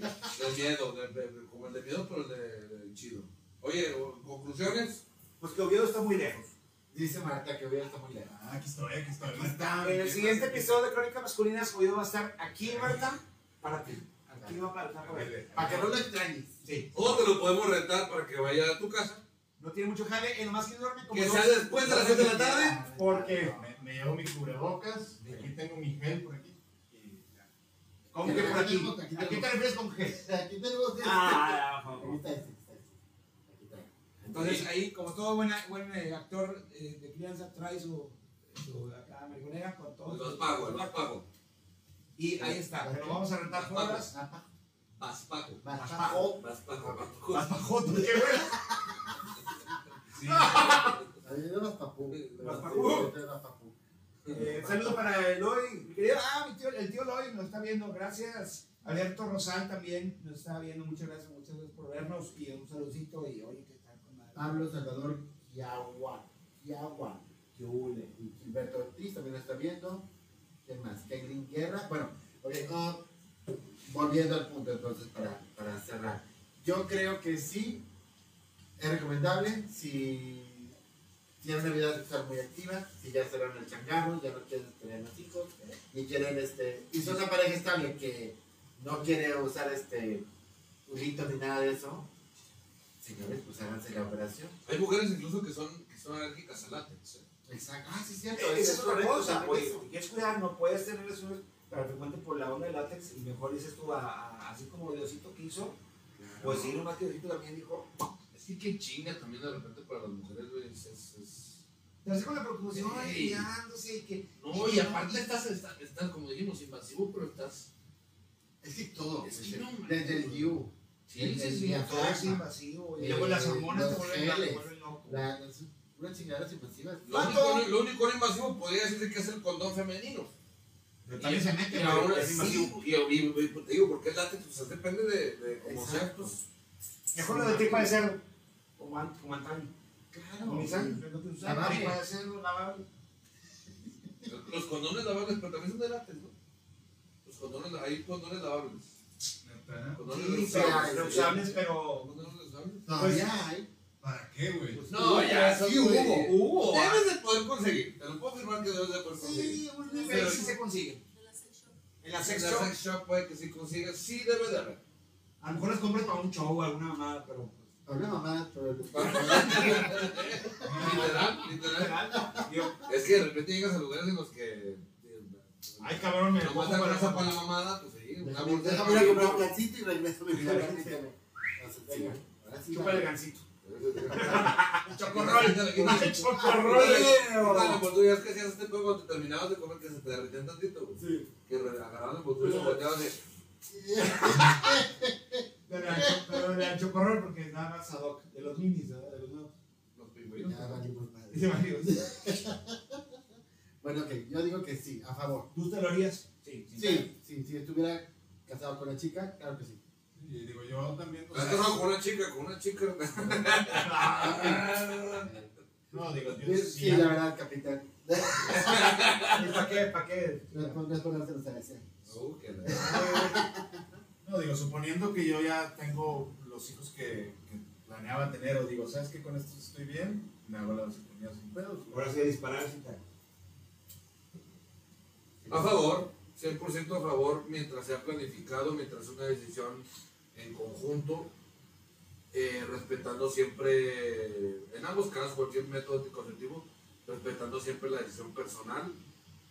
miedo, de- de- de- como el de miedo, pero el de, de chido. Oye, conclusiones. Pues que Oviedo está muy lejos. Dice Marta que Oviedo está muy lejos. Ah, aquí estoy, aquí estoy. En el siguiente episodio de Crónica Masculinas, Oviedo va a estar aquí, Marta, para ti. Aquí va para que no lo extrañes. Sí. O te lo podemos rentar para que vaya a tu casa. No tiene mucho jale, en nomás que duerme como Que sea después de las 7 de la tarde. Porque me, me llevo mi cubrebocas, aquí tengo mi gel por aquí. Y ya. ¿Cómo que por aquí? Aquí ¿A qué te refieres con G? Aquí tenemos este. Ah, Aquí está está. Aquí está. Entonces ahí, como todo buen, buen eh, actor eh, de crianza, trae su, su acá con todo. Los pago, los pago. Y ahí está, pero vamos a rentar bajo. Vas pago. Más pajoto, qué bueno. Sí, Ahí. Más papú. Eh, saludo para Eloy, mi querido, ah, mi tío, el tío Eloy nos está viendo, gracias. Alberto Rosal también nos está viendo, muchas gracias, muchas gracias por vernos y un saludito y oye, ¿qué tal con madre? Pablo Salvador Kiagua. Kiagua. Kiule. Y Gilberto Ortiz también lo está viendo. ¿Quién más? Kaylin Guerra. Bueno, no, volviendo al punto entonces para, para cerrar. Yo creo que sí es recomendable si tienen una vida sexual muy activa, si ya cerraron el changarro, ya no quieren tener más hijos y quieren este y son una pareja estable que no quiere usar este hulitos ni nada de eso, señores, pues háganse la operación. Hay mujeres incluso que son, que son alérgicas al látex. ¿eh? Exacto. Ah, sí, es cierto. Esa es otra cosa, pues, te quieres cuidar, no puedes tener relaciones tan frecuentes por la onda de látex y mejor dices tú, a- a- así como Diosito quiso, pues sí, nomás que Diosito también dijo, Es que qué chinga también de repente para las mujeres, güey. Es, es, es- te hace con la preocupación, y cuidándose y que... No, y aparte estás, estás, estás, como dijimos, invasivo, pero estás. Es que todo. Es que desde, no, man. desde el You. Sí, sí, sí. diafragma, Todo es invasivo, y Eh, luego las hormonas te vuelven loco. Unas chingaderas invasivas. Lo único, lo único invasivo podría decirse que es el condón femenino. pero también se mete, ahora es invasivo. y, y- y- te digo, porque el látex, pues depende de, de cómo sea, Exacto. pues. Mejor lo de tripa de cerdo, como, como antaño. Claro. Como Lavable. tripa de cerdo, lavable. Los condones lavables, pero también son de látex, ¿no? Los condones, hay condones lavables. Condones Sí, reusables. pero reusables, pero... Condones reusables. Todavía hay. ¿Para qué, güey? pues, No, ya, sí hubo. hubo. Debes de poder conseguir. Te lo puedo afirmar que debes de poder conseguir. Sí, un Pero sí se consigue. de la sex shop. En la En sex la shop, sex shop puede que sí consigas. Sí, debe de haber. a lo mejor las compras para un show o alguna mamada, pero... Habla mamá, pero. literal, literal. Es que de repente llegas a lugares en los que. ay cabrón, me No más pongo alcanza para para la mamada, pues sí. Una Déjame ir a comprar un gancito y regreso. Sí, ahora sí. Chupa el gancito. Chocorrol. Dale, que hacías este juego cuando te terminabas de comer que se te derritían tantito. güey. Sí. Que re- agarraban el botón y se volteaban de. Pero chocorrol porque es nada más ad hoc, de los minis, ¿verdad? De los nuevos. Los pingüinos. Ya madre. Bueno, ok, yo digo que sí, a favor. ¿tú te lo harías? Sí. Sí, sí, si estuviera casado con la chica, claro que sí. Y digo, yo también. o Es sea, que no, con una chica, con una chica. No, digo, yo Sí, sí, la verdad, capitán. ¿Y para qué? ¿Para qué? No es por- no es ponérselos a ese. Uh, la- No, digo, suponiendo que yo ya tengo los hijos que, que planeaba tener, o digo, ¿sabes qué? Con estos estoy bien, me hago la vasectomía sin pedos. Ahora sí a disparar sin tal. A favor, 100% a favor, mientras sea planificado, mientras una decisión en conjunto, eh, respetando siempre, en ambos casos, cualquier método anticonceptivo, respetando siempre la decisión personal.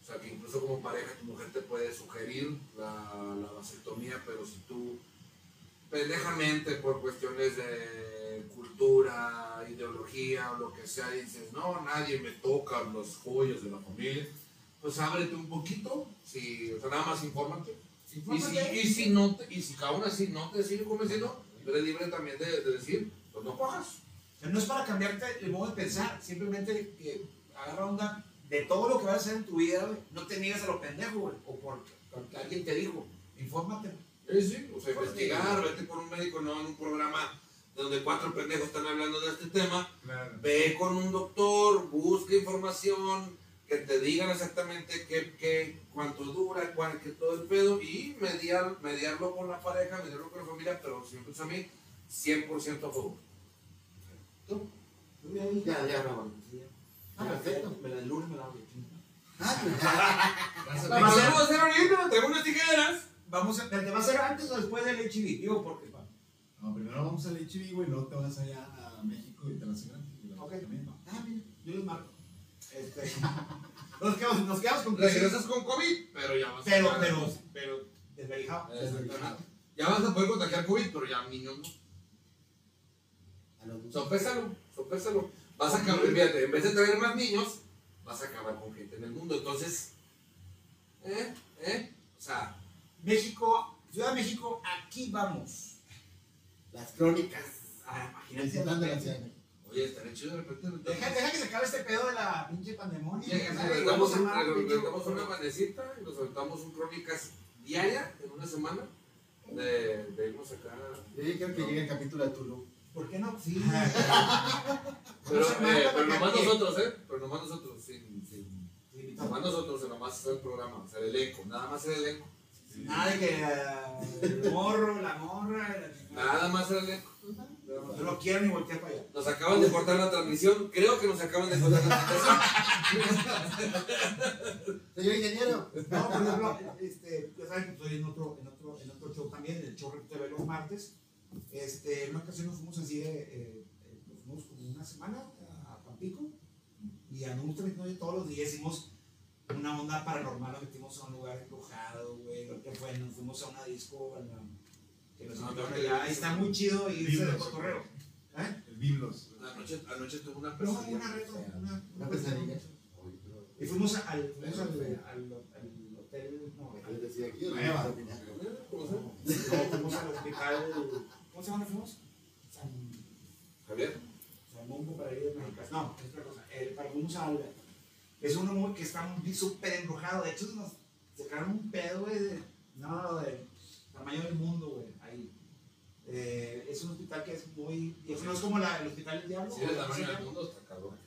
O sea, que incluso como pareja, tu mujer te puede sugerir la, la vasectomía, pero si tú pendejamente por cuestiones de cultura, ideología o lo que sea, dices, no, nadie me toca los joyas de la familia, pues ábrete un poquito, si, o sea, nada más infórmate. Y si, y si, no te- y si aún así no te sigue convenciendo, eres libre también de, de decir, pues no cojas. No es para cambiarte el modo de pensar, simplemente que agarra onda de todo lo que vas a hacer en tu vida. No te niegues a lo pendejo, güey, o por- porque alguien te dijo. Infórmate. Sí, sí, o sea, investigar, vete con un médico, no en un programa donde cuatro pendejos están hablando de este tema. Claro. Ve con un doctor, busca información, que te digan exactamente qué, qué, cuánto dura, cuál, qué todo el pedo, y mediar, mediarlo con la pareja, mediarlo con la familia, pero siempre es a mí, 100% a favor. ¿Tú? Ya, ya, no. Ah, perfecto. Me la el lunes me la voy Ah, pues, Vamos a hacer ahorita, tengo unas tijeras. Vamos a, ¿te va a ser antes o después del HIV? Digo, porque No, primero vamos al HIV, güey, luego te vas allá a México y te la hacen güey, Ok. también, ¿no? Ah, mira, yo les marco. Este, nos, quedamos, nos quedamos con Regresas con COVID, pero ya vas a Pero, estar- pero, pero, desvalijado. Exactamente. Ya vas a poder contagiar COVID, pero ya niños no. a. Sopésalo, sopésalo. Vas a acabar, fíjate, en vez de traer más niños, vas a acabar con gente en el mundo. Entonces, ¿eh? ¿eh? O sea, México, Ciudad de México, aquí vamos. Las crónicas. Ah, imagínate. Oye, estaría chido de repente. Deja, deja que se acabe este pedo de la pinche pandemonia. Llega, Ay, le damos, vamos a un- armar, le- le pinche- damos una manecita y nos aventamos un crónicas diaria en una semana de, de irnos acá. Yo ya quiero que llegue el capítulo de Tulu. ¿Por qué no? Sí. Pero, eh, pero nomás nosotros, ¿eh? Pero nomás nosotros, sin, sin, nomás nosotros, nomás hacer el programa, o sea, el elenco, nada más el elenco. Nada de que ah, el morro, la morra. Nada más el elenco. No lo quiero ni voltear para allá. Nos acaban de cortar la transmisión, creo que nos acaban de cortar la transmisión. Señor ingeniero. No, por ejemplo, este, ya saben que estoy en otro, en otro, en otro show también, en el show Recto TV los martes. Este, en una ocasión nos fuimos así, de, eh, eh, nos fuimos como una semana a Tampico y anduvimos transmitiendo todos los días, hicimos una onda paranormal, nos metimos a un lugar embrujado, güey, lo que fue, nos fuimos a una disco, a la- que nos No, invitaron no, allá, no, y está muy chido y irse de cotorreo. ¿Eh? El Biblos. Anoche, anoche tuve una No, pesadilla. una reto, una, Una pesadilla. Y fuimos al, fuimos al, al, al hotel, no, decía aquí. Nueva. ¿Cómo se llama? No, fuimos al hospital. ¿Cómo se llama? fuimos? San, Javier. San Bombo para ir de México. No, es otra cosa. El, para fuimos al. Es uno muy, que está muy súper embrujado. De hecho, nos sacaron un pedo, güey, de. No, del tamaño del mundo, güey. Ahí. Eh, es un hospital que es muy. Y eso no es como la, el hospital del diablo. Eres o tamaño del mundo, está cabrón.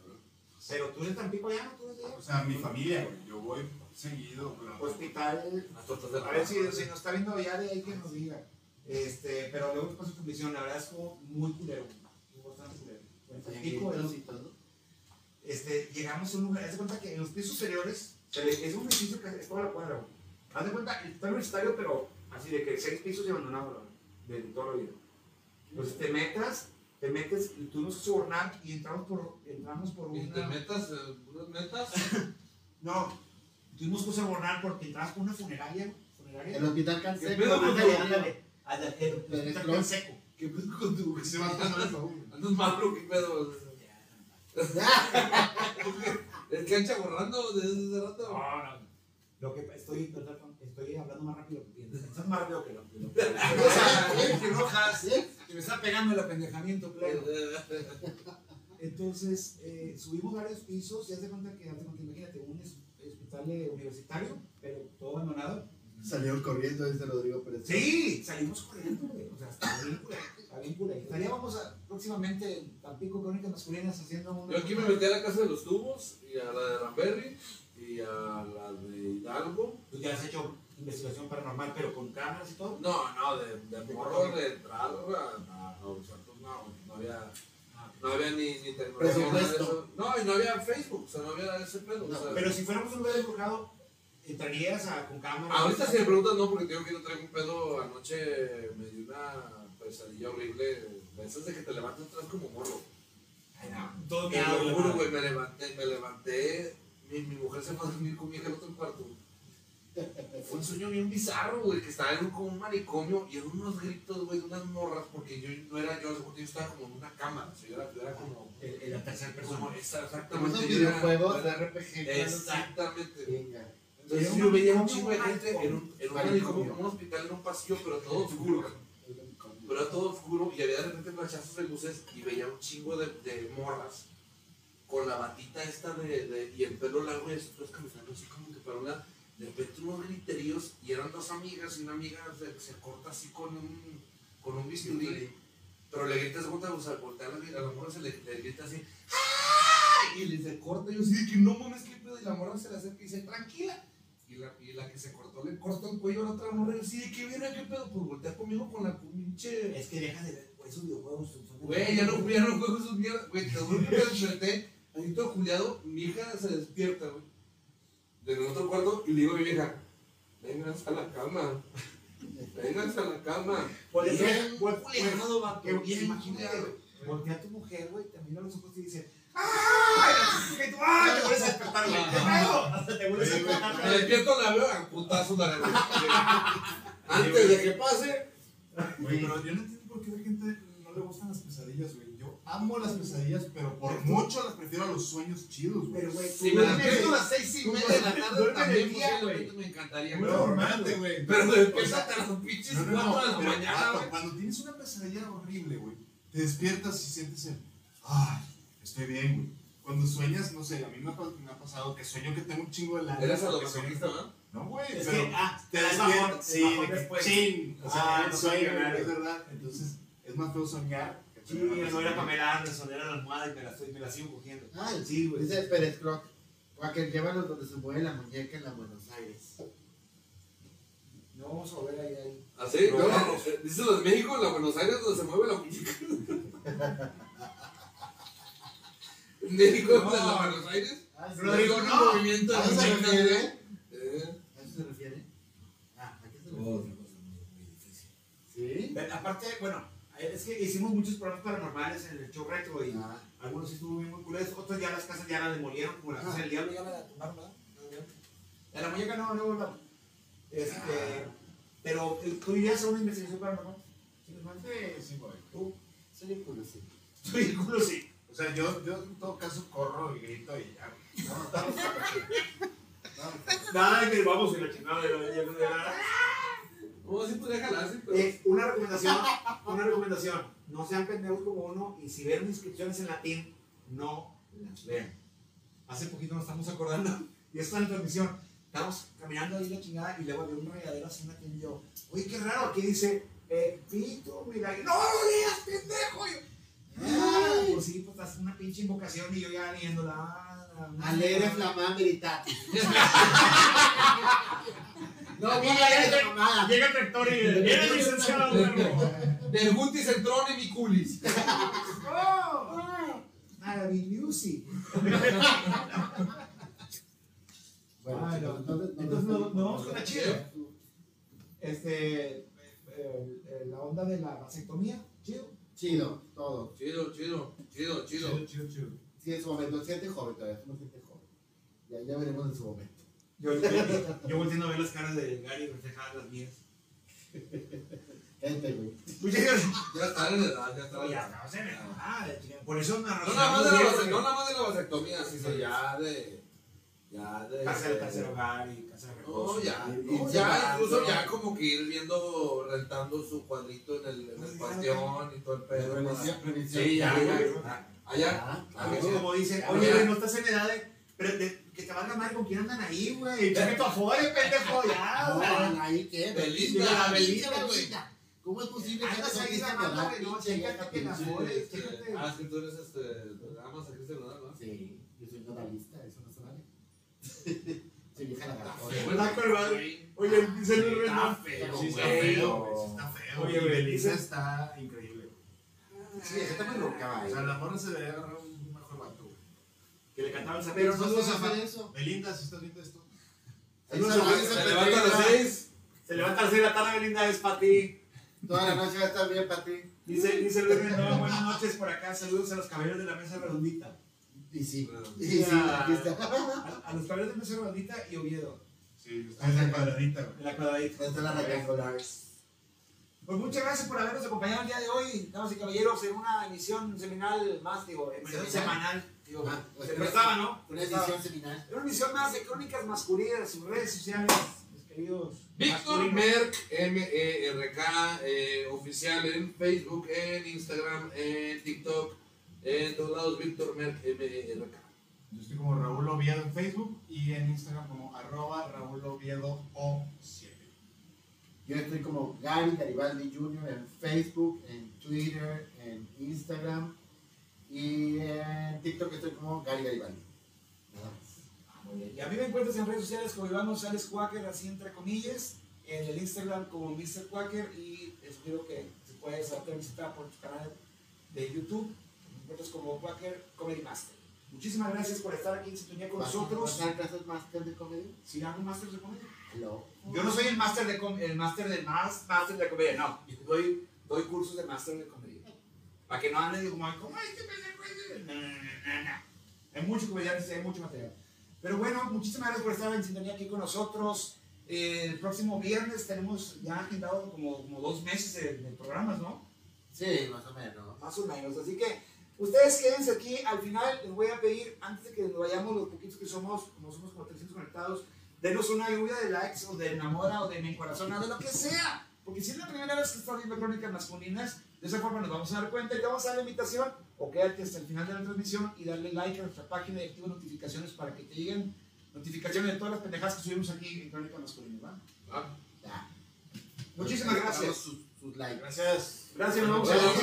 Pero tú eres Tampico ya, ¿no? Tú eres de. O sea, mi familia, güey. Yo voy seguido, pero. Hospital de A ver si, si nos está viendo ya de ahí que nos diga. Este, pero luego después su condición, la verdad es como muy culero. Muy bastante culero. Tampico, en los- y todo. este, llegamos a un lugar, haz de cuenta que en los pisos superiores, es un edificio que es toda la cuadra. güey. Haz de cuenta, está universitario, pero así de que seis pisos y abandonado, de toda la vida. Entonces te metas, te metes, y tuvimos que sobornar y entramos por, entramos por Y te una... metas, eh, unas metas. No, tuvimos que sobornar porque entrabas por una funeraria, funeraria. El hospital ¿Qué Cancel. pedo con tu- ándale, el hospital Penetró. tan seco. ¿Qué pedo con tu Se va a pasar eso. Andas malo, ¿qué pedo? Es que ancha borrando desde hace rato. No, no. Lo que estoy, perdón, estoy hablando más rápido que piensas. Pensás más rápido que lo que lo que- que me está pegando el apendejamiento pleno. Entonces, eh, subimos varios pisos y haz de cuenta que, haz de cuenta, imagínate, un hospital eh, universitario, pero todo abandonado. Salieron corriendo, dice Rodrigo Pérez. Sí, salimos corriendo, güey. O sea, está bien culero, está bien culero. Estaríamos a- próximamente en Tampico Crónicas Masculinas haciendo un... Yo aquí me metí a la casa de los tubos y a la de Ramberry y a la de Hidalgo. Tú ya has hecho investigación paranormal, pero con cámaras y todo. No, no, de, de morro, de entrar, no, no, no, no había, no había ni, ni tecnología. de eso. No, y no había Facebook, o sea, no había ese pedo. No, o sea, Pero si fuéramos un lugar embrujado, entrarías a, con cámaras. Ahorita si me preguntas, no, porque tengo que yo traigo un pedo. Anoche me dio una pesadilla horrible. De esas de que te levantas atrás como morro. Ay, no, todo Te lo juro, güey, me levanté, me levanté. Mi, mi mujer se fue a dormir con mi hija en otro cuarto. Fue un sueño bien bizarro, güey, que estaba en un, como un manicomio y eran unos gritos, güey, de unas morras, porque yo no era yo, yo estaba como en una o sea, yo era, yo era como. En, en la tercera persona. como exactamente. esos videojuegos de RPG. Exactamente. Venga. Entonces yo un veía un chingo de un gente en un, en un manicomio. como un hospital en un pasillo, pero todo oscuro. Pero era todo oscuro y había de repente flashazos de luces y veía un chingo de, de morras con la batita esta de, de- y el pelo largo y esas tres caminando así como que para una de repente unos griteríos y eran dos amigas y una amiga se, se corta así con un, con un bisturí. Pero le grita, se cuenta, o sea, a la, a la morra, se le, le grita así, ¡ay! Y le se corta, y yo así que no mames, qué pedo, y la morra se le acerca y dice, tranquila. Y la, y la que se cortó le corta el cuello a la otra morra, y así de que viene, qué pedo, pues voltea conmigo con la pinche. Es que deja de ver, pues, esos videojuegos Güey, ya no, ya no juego esos mierdas, güey, te juro que me desperté, ahí todo juliado, mi hija se despierta, güey, de otro cuarto, y le digo a mi vieja, vengas a la cama, vengas a la cama. Que- bien imagínate, voltea a tu mujer, güey, te mira a los ojos y dice, ¡ay! ¡ay! Te vuelves a despertar, güey. Hasta te vuelves a Me despertar. despierto, la veo, a putazos la. Antes de que pase, Güey, pero yo no entiendo por qué a la gente no le gustan las pesadillas, güey. Amo las pesadillas, pero por mucho las prefiero a los sueños chidos, güey. Pero, güey, si me despierto a de- las seis y media de la tarde, de también día, posiblemente me encantaría. Muy pero- normal, güey. Pero despiértate a las pinches cuatro no, de la mañana, güey. Cuando tienes una pesadilla horrible, güey, te despiertas y sientes el, ay, estoy bien, güey. Cuando sueñas, no sé, a mí me ha, pa- me ha pasado que sueño que tengo un chingo de lana. Eres sadomasoquista, ¿no? No, güey, Es pero que, ah, te despiertas, sí, bajón de que después. chin, o sea, Ah, sueño, es verdad. Entonces, es más feo soñar Sí, no era. Pamela Anderson, era la almohada y me la, estoy, me la sigo cogiendo. Ay, Sí, güey. Dice Pérez Croc. Joaquín, llévalo donde se mueve la muñeca en la Buenos Aires. No vamos a volver ahí. ahí. ¿Así? No, No, no. eh, Dice lo de México, la Buenos Aires, donde se mueve la muñeca. México, No. la Buenos Aires. Ah, sí. Rodrigo, no. movimiento ¿A eso se refiere? Eh. ¿A eso se refiere? Ah, ¿a qué se Oh, refiere? una cosa muy, difícil. ¿Sí? Aparte, bueno, es que hicimos muchos programas paranormales en el show retro y Ah, algunos sí estuvieron bien muy culeros, otros ya las casas ya las demolieron, como la casa del diablo ya la tumbaron, ¿verdad? De la muñeca no, no volvamos. Este, pero eh, tú irías a una investigación paranormal. ¿Sí? Sí. Tú, soy un culo, sí. tú y el culo sí. O sea, yo, yo en todo caso corro y grito y ya. No, no, estamos Nada de que vamos y la chingada de la de la- No, sí podría jalar, sí, pero. Eh, una recomendación, una recomendación, no sean pendejos como uno y si ven inscripciones en latín, no las lean. Hace poquito nos estamos acordando y esto en la transmisión, estamos caminando ahí la chingada y luego había un regadero así en latín y yo, oye, qué raro, aquí dice, eh, pito, mira, y, no lo leas, pendejo. Y yo, "Ay, pues sí, pues una pinche invocación y yo ya leyéndola. ah, ah, ah. Alegre flamán veritatis. No, mira, mira, ya llega, el rector y viene el licenciado. perro". Del Gutis, el Tron y mi culis. ¡Oh! Maravillosi. Bueno, no. entonces, Entonces, no- no vamos con la chida. Este, eh, eh, la onda de la vasectomía, chido. Chido, todo. Chido, chido, chido, chido. Chido, chido, chido. Sí, en su momento. Siente joven todavía, somos gente joven. Ya, ya veremos en su momento. Yo, yo, yo volteando a ver las caras de Gary reflejadas las mías. Gente, güey. Muchas gracias. Ya está en edad, ya está en edad. no se me ah. Por eso me No nada más de la, no nada más de la vasectomía, sino ya de. Ya de. Casa de casa de hogar y casa de reposo. No, ya. Y- y y ya, incluso ya como que ir viendo, rentando su cuadrito en el, en el panteón y todo el pedo. para- Prevención, prevención. Sí, ya, ya. Allá. Ah, Ah, Como- dicen, Ya, oye, ya. no estás en edad de, pero de- que te valga madre con quién andan ahí, güey. Chécate tu afore, pendejo, ya, güey. No, ahí qué. Belinda, la Belinda, Belinda, güey. Belinda. ¿Cómo es posible que Andas ahí grabando, güey, no, chécate que la afore, chécate. Ah, es que tú eres este. Amas a Cristian Nodal, ¿no? Sí, yo soy nodalista, eso no se vale. soy vieja la colgado. Oye, dice Luis Está feo, está güey. feo, güey, sí está feo. Oye, dice- está increíble. Sí, está muy loca, O sea, la morra se debería agarrar Que le cantaba el Pero no Saludos se a eso. Belinda, si estás viendo esto. Ahí No se se levanta a las ¿verdad? 6. Se levanta a las seis de la tarde, Belinda, es para ti. Toda la noche va a estar bien para ti. Dice, dice Luis Renan, buenas noches por acá, saludos a los caballeros de la mesa redondita. Y sí. Y Sí, a- aquí está. A, a los caballeros de la mesa redondita y Oviedo. Sí, está en la cuadradita, güey. En la cuadradita. Esta es la rectangular. Pues muchas gracias por habernos acompañado el día de hoy, damas y caballeros, en una emisión seminal más, digo, emisión semanal. Digo, Ah, pues, se prestaba, ¿no? Una edición seminal. Era una emisión más de crónicas masculinas, sus redes sociales, mis queridos. Víctor. Merck, M-E-R-K, eh, oficial en Facebook, en Instagram, en TikTok, en todos lados, Víctor Merck, M-E-R-K. Yo estoy como Raúl Oviedo en Facebook y en Instagram como arroba Raúl Oviedo O7. Yo estoy como Gary Garibaldi Jr. en Facebook, en Twitter, en Instagram y en TikTok estoy como Gary Garibaldi. Nada más. Bien. Y a mí me encuentras en redes sociales como Iván González Quaker, así entre comillas, en el Instagram como Mr. Quaker y espero que se pueda hacerte visitar por tu canal de YouTube. Me encuentras como Quaker Comedy Master. Muchísimas gracias por estar aquí en sintonía con ¿Vas- nosotros. ¿Vas a dar clases máster de comedia? ¿Sí hago Master de Comedia? Hello. Yo no soy el máster de com- el máster del más máster de comedia, no. Yo doy, doy cursos de máster de comedia. Para que no anden como, ¿cómo es que me No, no, no, no, no. Hay mucho comediante, hay mucho material. Pero bueno, muchísimas gracias por estar en sintonía aquí con nosotros. Eh, el próximo viernes tenemos ya agendado como, como dos meses de, de programas, ¿no? Sí, más o menos. Más o menos. Así que ustedes quédense aquí. Al final les voy a pedir, antes de que nos vayamos, los poquitos que somos, como somos como 300 conectados, denos una lluvia de likes o de enamora o de me encorazona, de lo que sea. Porque si es la primera vez que estás viendo crónicas masculinas, de esa forma nos vamos a dar cuenta y te vamos a dar la invitación o quédate hasta el final de la transmisión y darle like a nuestra página y activa notificaciones para que te lleguen notificaciones de todas las pendejadas que subimos aquí en Crónicas Masculinas. ¿va? Ah, Ya. Muchísimas gracias. Sus, sus likes. Gracias. Gracias, nos gracias.